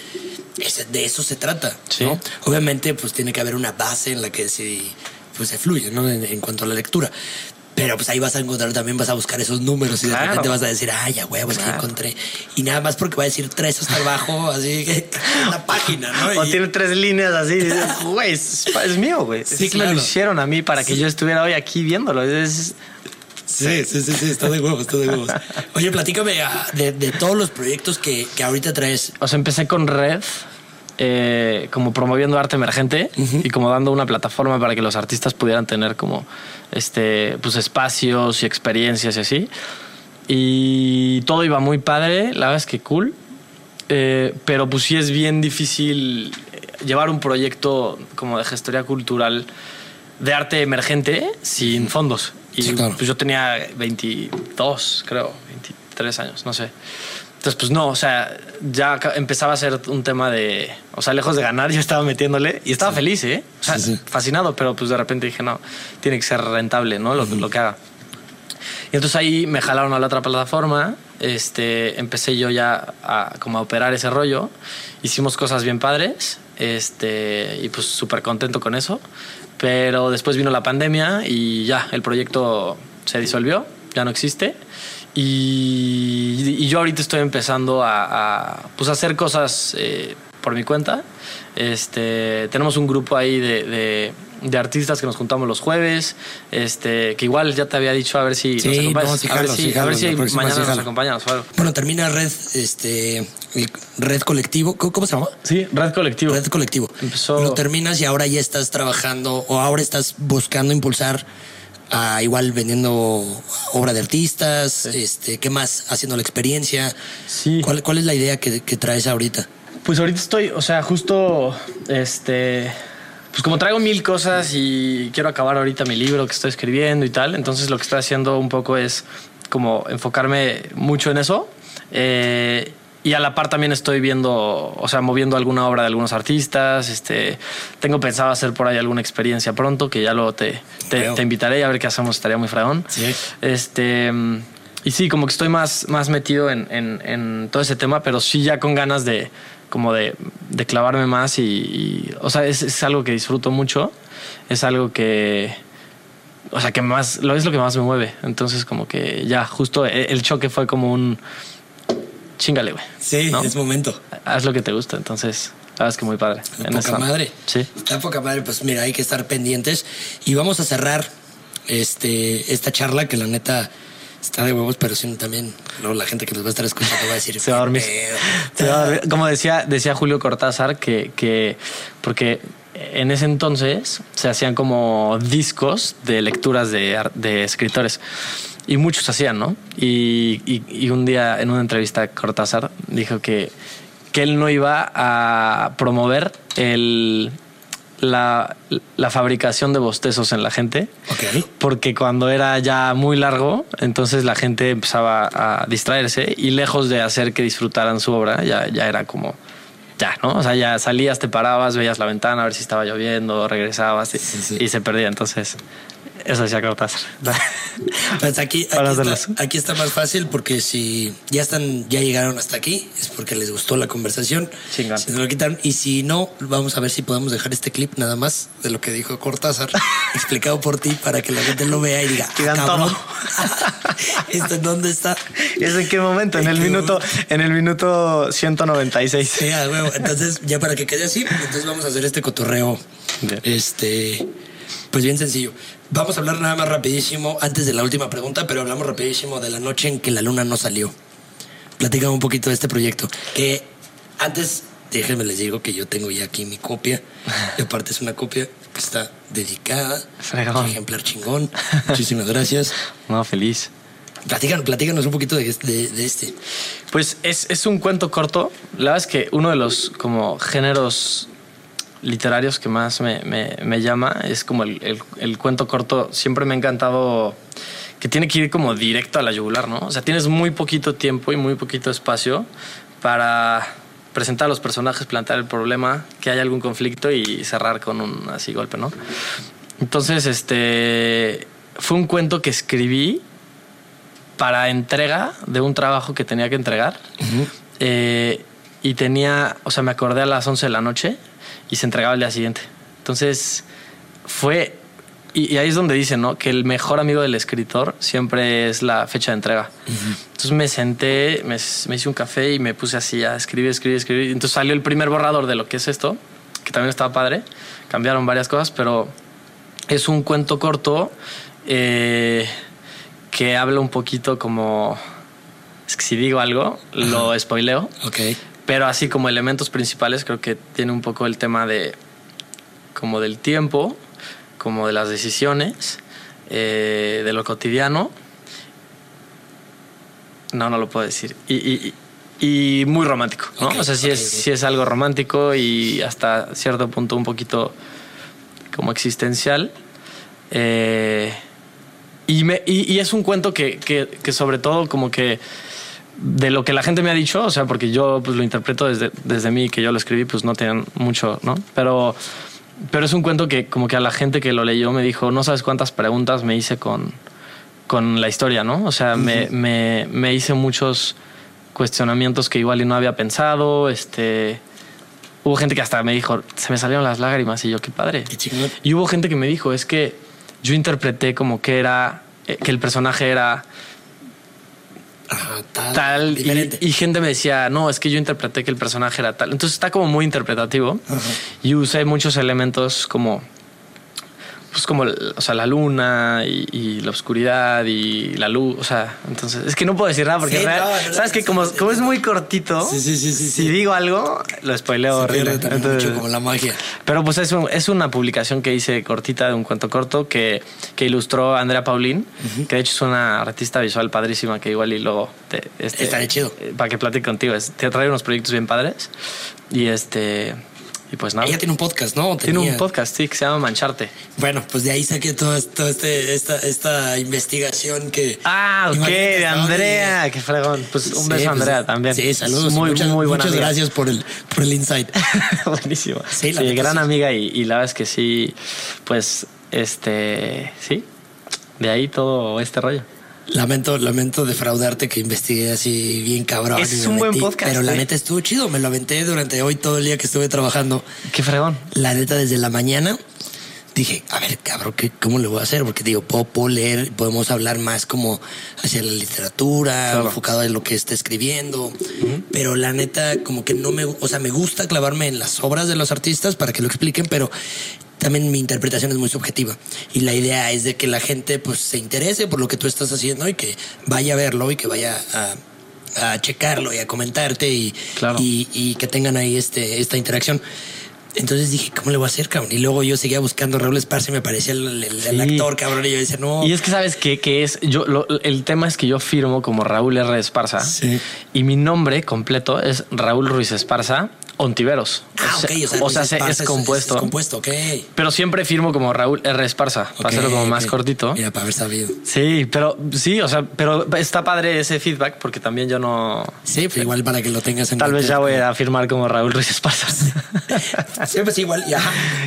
es- de eso se trata. Sí. ¿no? Obviamente, pues tiene que haber una base en la que se, pues, se fluye, ¿no? En, en cuanto a la lectura. Pero pues ahí vas a encontrar, también vas a buscar esos números y de Claro. repente vas a decir, ay, ya huevo, es que Claro. encontré. Y nada más porque va a decir tres hasta abajo, así que una página, ¿no? O Y- tiene tres líneas así, güey, es, es mío, güey. Sí, Es- Me claro. lo hicieron a mí para que yo estuviera hoy aquí viéndolo. Es- Sí, sí, sí, sí, está de huevos, está de huevos. Oye, platícame ah, de, de todos los proyectos que, que ahorita traes. O sea, empecé con Red, eh, como promoviendo arte emergente y como dando una plataforma para que los artistas pudieran tener como este, pues espacios y experiencias y así. Y todo iba muy padre, la verdad es que cool. Eh, pero pues sí es bien difícil eh, llevar un proyecto como de gestoría cultural de arte emergente sin fondos. Y Sí, claro. pues yo tenía 22, creo, 23 años, no sé. Entonces, pues no, o sea, ya empezaba a ser un tema de, o sea, lejos de ganar, yo estaba metiéndole y estaba feliz, ¿eh? O sea, Sí, sí. fascinado, pero pues de repente dije, no, tiene que ser rentable, ¿no? Lo, lo que haga. Y entonces ahí me jalaron a la otra plataforma, este, empecé yo ya a, como a operar ese rollo, hicimos cosas bien padres, este, y pues súper contento con eso, pero después vino la pandemia y ya, el proyecto se disolvió, ya no existe, y, y yo ahorita estoy empezando a, a, pues, a hacer cosas eh, por mi cuenta. Este, tenemos un grupo ahí de, de- de artistas que nos juntamos los jueves. Este, que igual ya te había dicho a ver si Sí, nos acompañas. no, sí, a ver si, a ver mañana nos acompañas. Bueno, termina Red, este, Red Colectivo. ¿Cómo, cómo se llama? Sí, Red Colectivo. Red Colectivo. Empezó- Lo terminas y ahora ya estás trabajando o ahora estás buscando impulsar a igual vendiendo obra de artistas, este, ¿qué más? Haciendo la experiencia. Sí. ¿Cuál, cuál es la idea que, que traes ahorita? Pues ahorita estoy, o sea, justo, este, pues como traigo mil cosas y quiero acabar ahorita mi libro que estoy escribiendo y tal, entonces lo que estoy haciendo un poco es como enfocarme mucho en eso. Eh, y a la par también estoy viendo, o sea, moviendo alguna obra de algunos artistas. Este, tengo pensado hacer por ahí alguna experiencia pronto, que ya luego te, te, te invitaré a ver qué hacemos, estaría muy fragón. Sí. Este, y sí, como que estoy más, más metido en, en- en todo ese tema, pero sí ya con ganas de como de, de clavarme más y, y, o sea, es, es algo que disfruto mucho, es algo que, o sea, que más, lo es lo que más me mueve. Entonces, como que ya, justo e- el choque fue como un chingale, güey. Sí, ¿no? es momento. Haz lo que te gusta, entonces, verdad es que muy padre. Está poca madre. Sí. Está poca madre, pues mira, hay que estar pendientes. Y vamos a cerrar este, esta charla que la neta está de huevos, pero sí también luego la gente que nos va a estar escuchando va a decir. Se va. Se va a dormir. Como decía, decía Julio Cortázar, que, que porque en ese entonces se hacían como discos de lecturas de, de escritores. Y muchos hacían, ¿no? Y, y- y un día en una entrevista Cortázar dijo que, que él no iba a promover el, la, la fabricación de bostezos en la gente Ok. porque cuando era ya muy largo, entonces la gente empezaba a distraerse y lejos de hacer que disfrutaran su obra, ya, ya era como, ya, ¿no? O sea, ya salías, te parabas, veías la ventana a ver si estaba lloviendo, regresabas y, Sí, sí. y se perdía. Entonces, Eso decía Cortázar. Pues aquí, aquí, está, aquí está más fácil porque si ya están, ya llegaron hasta aquí, es porque les gustó la conversación. Chingón. Si no lo quitaron. Y si no, vamos a ver si podemos dejar este clip nada más de lo que dijo Cortázar, explicado por ti para que la gente lo vea y diga, ah, cabrón, todo. ¿esto en dónde está? ¿Es en qué momento? En ¿En el minuto, en el minuto 196. Sí, a huevo. Entonces, ya para que quede así, entonces vamos a hacer este cotorreo. Bien. Este, pues bien sencillo. Vamos a hablar nada más rapidísimo antes de la última pregunta, pero hablamos rapidísimo de la noche en que la luna no salió. Platícame un poquito de este proyecto. Que antes, déjenme les digo que yo tengo ya aquí mi copia. Y aparte es una copia que está dedicada. Fregón. Ejemplar chingón. Muchísimas gracias. No, feliz. Platícanos, platícanos un poquito de, de- de este. Pues es, es un cuento corto. La verdad es que uno de los como géneros literarios que más me, me- me llama es como el, el- el cuento corto. Siempre me ha encantado que tiene que ir como directo a la yugular, ¿no? O sea, tienes muy poquito tiempo y muy poquito espacio para presentar a los personajes, plantear el problema, que haya algún conflicto y cerrar con un así golpe, ¿no? Entonces, este fue un cuento que escribí para entrega de un trabajo que tenía que entregar. Eh, y tenía, o sea, me acordé a las 11 de la noche y se entregaba el día siguiente. Entonces, fue. Y, y ahí es donde dicen, ¿no? Que el mejor amigo del escritor siempre es la fecha de entrega. Entonces me senté, me, me hice un café y me puse así a escribir, escribir, escribir. Entonces salió el primer borrador de lo que es esto, que también estaba padre. Cambiaron varias cosas, pero es un cuento corto eh, que habla un poquito como... Es que si digo algo, lo spoileo. Ok. Pero así como elementos principales, creo que tiene un poco el tema de como del tiempo, como de las decisiones, eh, de lo cotidiano. No, no lo puedo decir. Y, y- y muy romántico, ¿no? O sea, sí, es, ok. sí es algo romántico y hasta cierto punto un poquito como existencial. Eh, y, me- y- y es un cuento que, que- que sobre todo como que de lo que la gente me ha dicho, o sea, porque yo pues lo interpreto desde, desde mí, que yo lo escribí, pues no tenían mucho, ¿no? Pero, pero es un cuento que como que a la gente que lo leyó me dijo, no sabes cuántas preguntas me hice con, con la historia, ¿no? O sea, me, me, me hice muchos cuestionamientos que igual y no había pensado, este... Hubo gente que hasta me dijo, se me salieron las lágrimas y yo, qué padre. Qué chingón. Y hubo gente que me dijo, es que yo interpreté como que era, eh, que el personaje era Ajá, tal. tal y, Diferente. y gente me decía, no, es que yo interpreté que el personaje era tal. Entonces está como muy interpretativo y usé muchos elementos como, pues como, o sea, la luna y, y la oscuridad y la luz, o sea, entonces es que no puedo decir nada porque Sí, real- no, no, sabes que sí, como, como es muy cortito, Sí, sí, si digo algo, lo spoileo horrible. Entonces- mucho como la magia. pero pues es, un- es una publicación que hice cortita de un cuento corto que, que ilustró Andrea Paulín, que de hecho es una artista visual padrísima que igual y luego te, este, Estaría chido. eh, Para que platique contigo. Te trae unos proyectos bien padres. Y este. Y pues nada. Ella tiene un podcast, ¿no? Tiene un Tenía. podcast, sí, que se llama Mancharte. Bueno, pues de ahí saqué todo esto, este, esta, esta investigación que. Ah, ok, de Andrea, qué fregón. Pues un Sí, beso a pues, Andrea también. Sí, saludos. Muy, muchas, muy buena Muchas amiga. gracias por el, por el insight. Buenísimo. Sí, Sí, la neta gran sí. amiga y, y la verdad es que sí, pues, este, sí, de ahí todo este rollo. Lamento, lamento defraudarte que investigué así bien cabrón. Es y un buen podcast, Pero la neta estuvo chido. Me lo aventé durante hoy todo el día que estuve trabajando. Qué fregón. La neta, desde la mañana dije, a ver, cabrón, ¿qué, ¿cómo le voy a hacer? Porque digo, puedo, puedo leer, podemos hablar más como hacia la literatura, Claro. enfocado en lo que está escribiendo. Pero la neta, como que no me, o sea, me gusta clavarme en las obras de los artistas para que lo expliquen, pero también mi interpretación es muy subjetiva. Y la idea es de que la gente pues se interese por lo que tú estás haciendo y que vaya a verlo y que vaya a, a checarlo y a comentarte y, Claro. y, y que tengan ahí este, esta interacción. Entonces dije, ¿cómo le voy a hacer, cabrón? Y luego yo seguía buscando Raúl Esparza y me parecía el, el- actor, cabrón. Y yo decía, no. Y es que sabes qué, que es, yo, lo- el tema es que yo firmo como Raúl R. Esparza Sí. y mi nombre completo es Raúl Ruiz Esparza, Ontiveros. Ah, ok, o sea, o sea, Luis se- Esparza es compuesto. Es, compuesto, ok. Pero siempre firmo como Raúl R. Esparza, para hacerlo como más cortito. Mira, para haber sabido. Sí, pero sí, o sea, pero está padre ese feedback porque también yo no. Sí, pues igual para que lo tengas en Tal vez ya voy a firmar como Raúl Ruiz Esparza. Sí, pues igual, ya.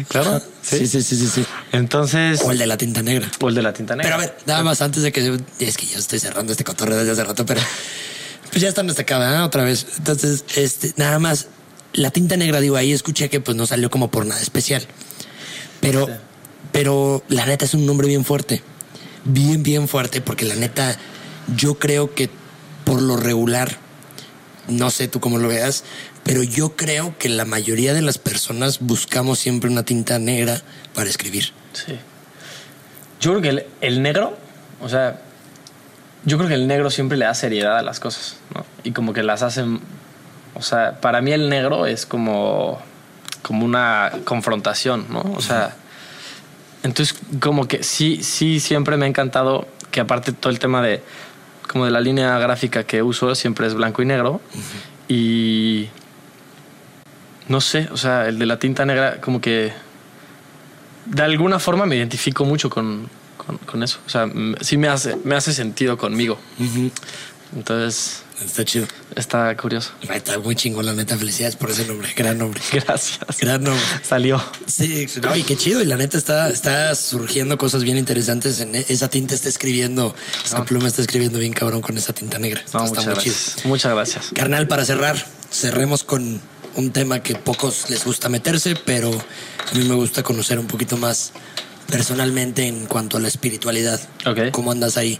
Claro, Sí, sí, sí, sí, sí. Entonces. O el de la tinta negra. o el de la tinta negra. Pero a ver, nada más antes de que es que ya estoy cerrando este cotorreo desde hace rato, pero pues ya están hasta acá, ¿verdad? Otra vez. Entonces, este, nada más la tinta negra, digo, ahí escuché que pues no salió como por nada especial. Pero, Sí. pero la neta es un nombre bien fuerte. Bien, bien fuerte, porque la neta, yo creo que por lo regular, no sé tú cómo lo veas, pero yo creo que la mayoría de las personas buscamos siempre una tinta negra para escribir. Sí. Yo creo que el, el negro, o sea, yo creo que el negro siempre le da seriedad a las cosas, ¿no? Y como que las hacen, o sea, para mí el negro es como, como una confrontación, ¿no? O sea, entonces como que sí, sí, siempre me ha encantado que aparte todo el tema de, como de la línea gráfica que uso siempre es blanco y negro y no sé, o sea, el de la tinta negra como que de alguna forma me identifico mucho con, con, con eso. O sea, sí me hace, me hace sentido conmigo. Entonces, Está chido. está curioso. Está muy chingón, la neta. Felicidades por ese nombre. Gran nombre. Gracias. Gran nombre. Salió. Sí, no, y qué chido. Y la neta está, está surgiendo cosas bien interesantes. En e- esa tinta está escribiendo, esa pluma está escribiendo bien cabrón con esa tinta negra. No, está muchas muy gracias. Muchas gracias. Carnal, para cerrar, cerremos con un tema que pocos les gusta meterse, pero a mí me gusta conocer un poquito más personalmente en cuanto a la espiritualidad. Ok. ¿Cómo andas ahí?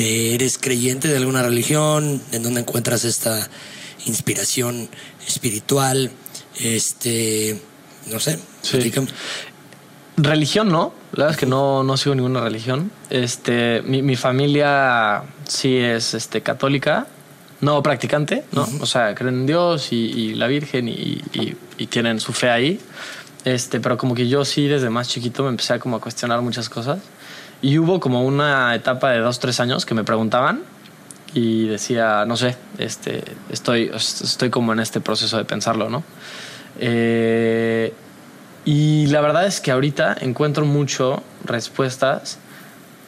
¿Eres creyente de alguna religión? ¿En dónde encuentras esta inspiración espiritual? Este, no sé, Sí. Religión no, la verdad es que no, no sigo ninguna religión. Este, mi, mi familia sí es este, católica, no practicante, ¿no? O sea, creen en Dios y, y la Virgen y, y- y tienen su fe ahí. Este, pero como que yo sí desde más chiquito me empecé a como a cuestionar muchas cosas. Y hubo como una etapa de dos, tres años que me preguntaban y decía, no sé, este, estoy, estoy como en este proceso de pensarlo, ¿no? Eh, y la verdad es que ahorita encuentro mucho respuestas,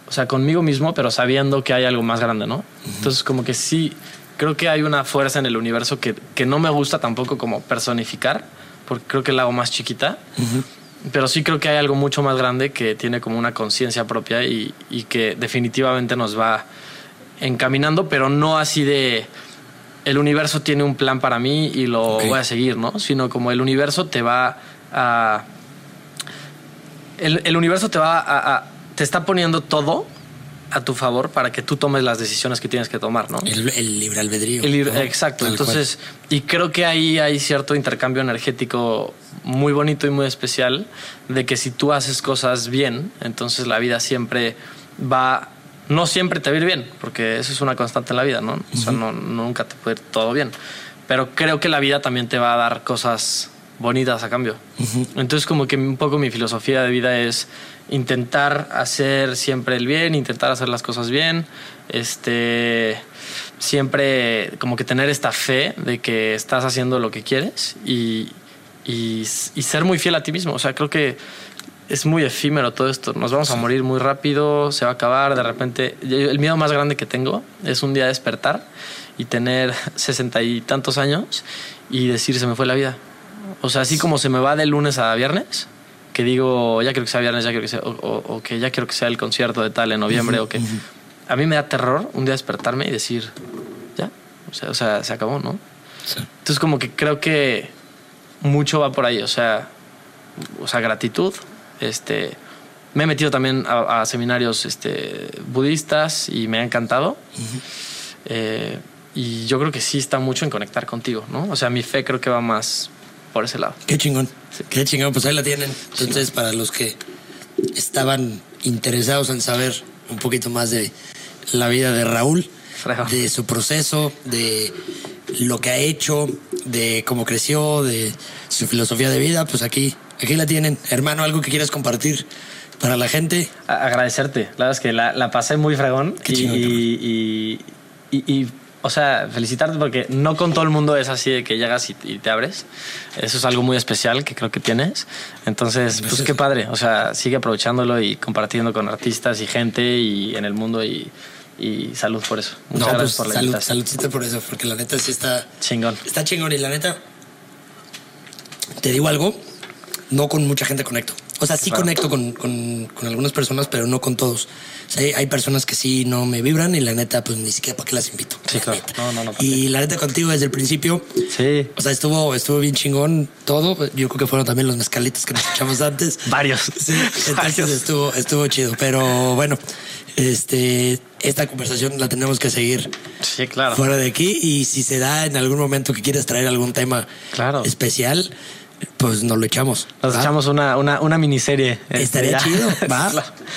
o sea, conmigo mismo, pero sabiendo que hay algo más grande, ¿no? Entonces, como que sí, creo que hay una fuerza en el universo que, que no me gusta tampoco como personificar, porque creo que la hago más chiquita, pero sí creo que hay algo mucho más grande que tiene como una conciencia propia y, y que definitivamente nos va encaminando, pero no así de el universo tiene un plan para mí y lo voy a seguir, ¿no? Sino como el universo te va a... El, el universo te va a, a- te está poniendo todo a tu favor para que tú tomes las decisiones que tienes que tomar, ¿no? El, el libre albedrío. El libre- ¿no? exacto. Tal Entonces, y creo que ahí hay cierto intercambio energético muy bonito y muy especial de que si tú haces cosas bien, entonces la vida siempre va, no siempre te va a ir bien, porque eso es una constante en la vida, ¿no? O sea, no, nunca te puede ir todo bien. Pero creo que la vida también te va a dar cosas bonitas a cambio. Entonces, como que un poco mi filosofía de vida es intentar hacer siempre el bien, intentar hacer las cosas bien, este, siempre como que tener esta fe de que estás haciendo lo que quieres y, y, y ser muy fiel a ti mismo. O sea, creo que es muy efímero todo esto. Nos vamos a morir muy rápido, se va a acabar. De repente, el miedo más grande que tengo es un día despertar y tener sesenta y tantos años y decir se me fue la vida. O sea, así como se me va de lunes a viernes, que digo, ya quiero que sea viernes, ya quiero que sea, o, o- o que ya quiero que sea el concierto de tal en noviembre, o que a mí me da terror un día despertarme y decir, ya, o sea, o sea, se acabó, ¿no? Sí. Entonces como que creo que mucho va por ahí, o sea, o sea, gratitud, este, me he metido también a, a seminarios este, budistas y me ha encantado. Eh, y yo creo que sí está mucho en conectar contigo, ¿no? O sea, mi fe creo que va más por ese lado. Qué chingón. Qué chingón. Pues ahí la tienen. Entonces, para los que estaban interesados en saber un poquito más de la vida de Raúl, de su proceso, de lo que ha hecho, de cómo creció, de su filosofía de vida, pues aquí, aquí la tienen. Hermano, algo que quieras compartir para la gente. A- agradecerte. La verdad es que la, la pasé muy fregón. Qué y, chingón, y, y- y- y o sea, felicitarte porque no con todo el mundo es así de que llegas y, y te abres. Eso es algo muy especial que creo que tienes. Entonces, pues qué padre. O sea, sigue aprovechándolo y compartiendo con artistas y gente y en el mundo y, y salud por eso. Muchas no, gracias pues por la salud, saludcita por eso, porque la neta sí está Chingón. Está chingón y la neta, te digo algo, no con mucha gente conecto. O sea, sí Claro. conecto con, con- con algunas personas, pero no con todos. O sea, hay, personas que sí no me vibran y la neta, pues ni siquiera para qué las invito. Sí, La claro. No, no, no, ¿para Y la neta contigo desde el principio, Sí. o sea, estuvo, estuvo bien chingón todo. Yo creo que fueron también los mezcalitos que nos echamos antes. Varios. Sí, entonces Varios. estuvo, estuvo chido. Pero bueno, este, esta conversación la tenemos que seguir Sí, claro. fuera de aquí y si se da en algún momento que quieres traer algún tema Claro. especial, pues nos lo echamos. Nos ¿va? echamos una, una, una miniserie. este, Estaría ya. chido, va.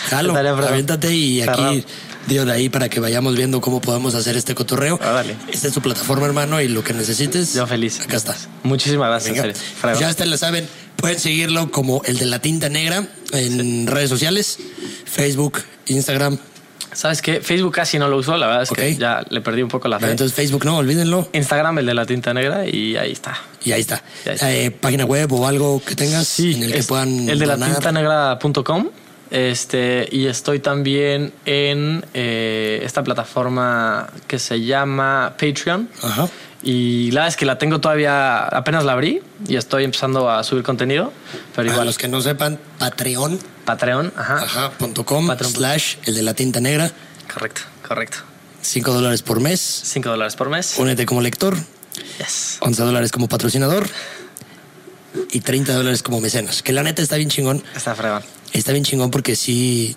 Jalo, aviéntate y Cerrado. aquí digo de ahí para que vayamos viendo cómo podemos hacer este cotorreo. Órale. Esta es tu plataforma, hermano, y lo que necesites. Yo feliz. Acá está. Muchísimas gracias. Pues ya ustedes lo saben. Pueden seguirlo como el de la tinta negra en redes sociales, Facebook, Instagram. ¿Sabes qué? Facebook casi no lo uso, la verdad es que ya le perdí un poco la fe. Entonces Facebook no, olvídenlo. Instagram, el de la tinta negra, y ahí está. Y ahí está. Eh, página web o algo que tengas en el que puedan el de la tinta negra.com. Este, y estoy también en eh, esta plataforma que se llama Patreon. Ajá. Y la verdad es que la tengo todavía, apenas la abrí y estoy empezando a subir contenido. Pero Para igual, los que no sepan, Patreon, Patreon, ajá. ajá, punto com, Patreon. slash el de la tinta negra, Correcto, correcto. 5 dólares por mes. 5 dólares por mes. Únete como lector, Yes. 11 dólares como patrocinador y 30 dólares como mecenas. Que la neta está bien chingón. Está fregón. Está bien chingón porque sí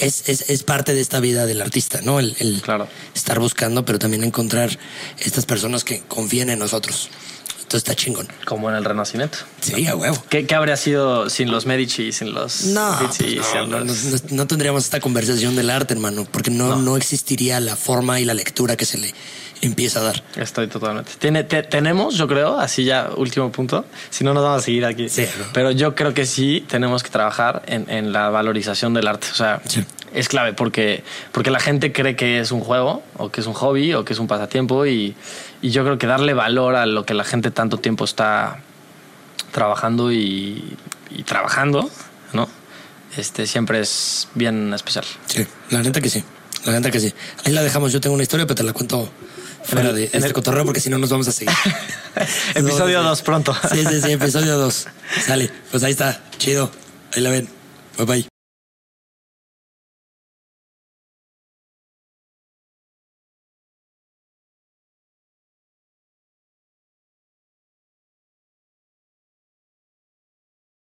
es, es, es parte de esta vida del artista, ¿no? El, el Claro. estar buscando, pero también encontrar estas personas que confíen en nosotros. Entonces está chingón. Como en el Renacimiento. Sí, a huevo. ¿Qué, qué habría sido sin los Medici, sin los No, Medici, pues no, no, los- no- tendríamos esta conversación del arte, hermano, porque no, No. no existiría la forma y la lectura que se le empieza a dar. Estoy totalmente. Tiene, te- tenemos, yo creo, así ya último punto, si no nos vamos a seguir aquí. Sí. Pero yo creo que sí tenemos que trabajar en, en la valorización del arte. O sea, Sí. es clave porque, porque la gente cree que es un juego o que es un hobby o que es un pasatiempo y, y yo creo que darle valor a lo que la gente tanto tiempo está trabajando y, y trabajando, ¿no? Este siempre es bien especial. Sí, la neta que sí. La neta que sí. Ahí la dejamos. Yo tengo una historia, pero te la cuento fuera de en este el- cotorreo porque si no nos vamos a seguir. Episodio No, 2 pronto. Sí, sí, sí, episodio 2. Sale. Pues ahí está. Chido. Ahí la ven. Bye bye.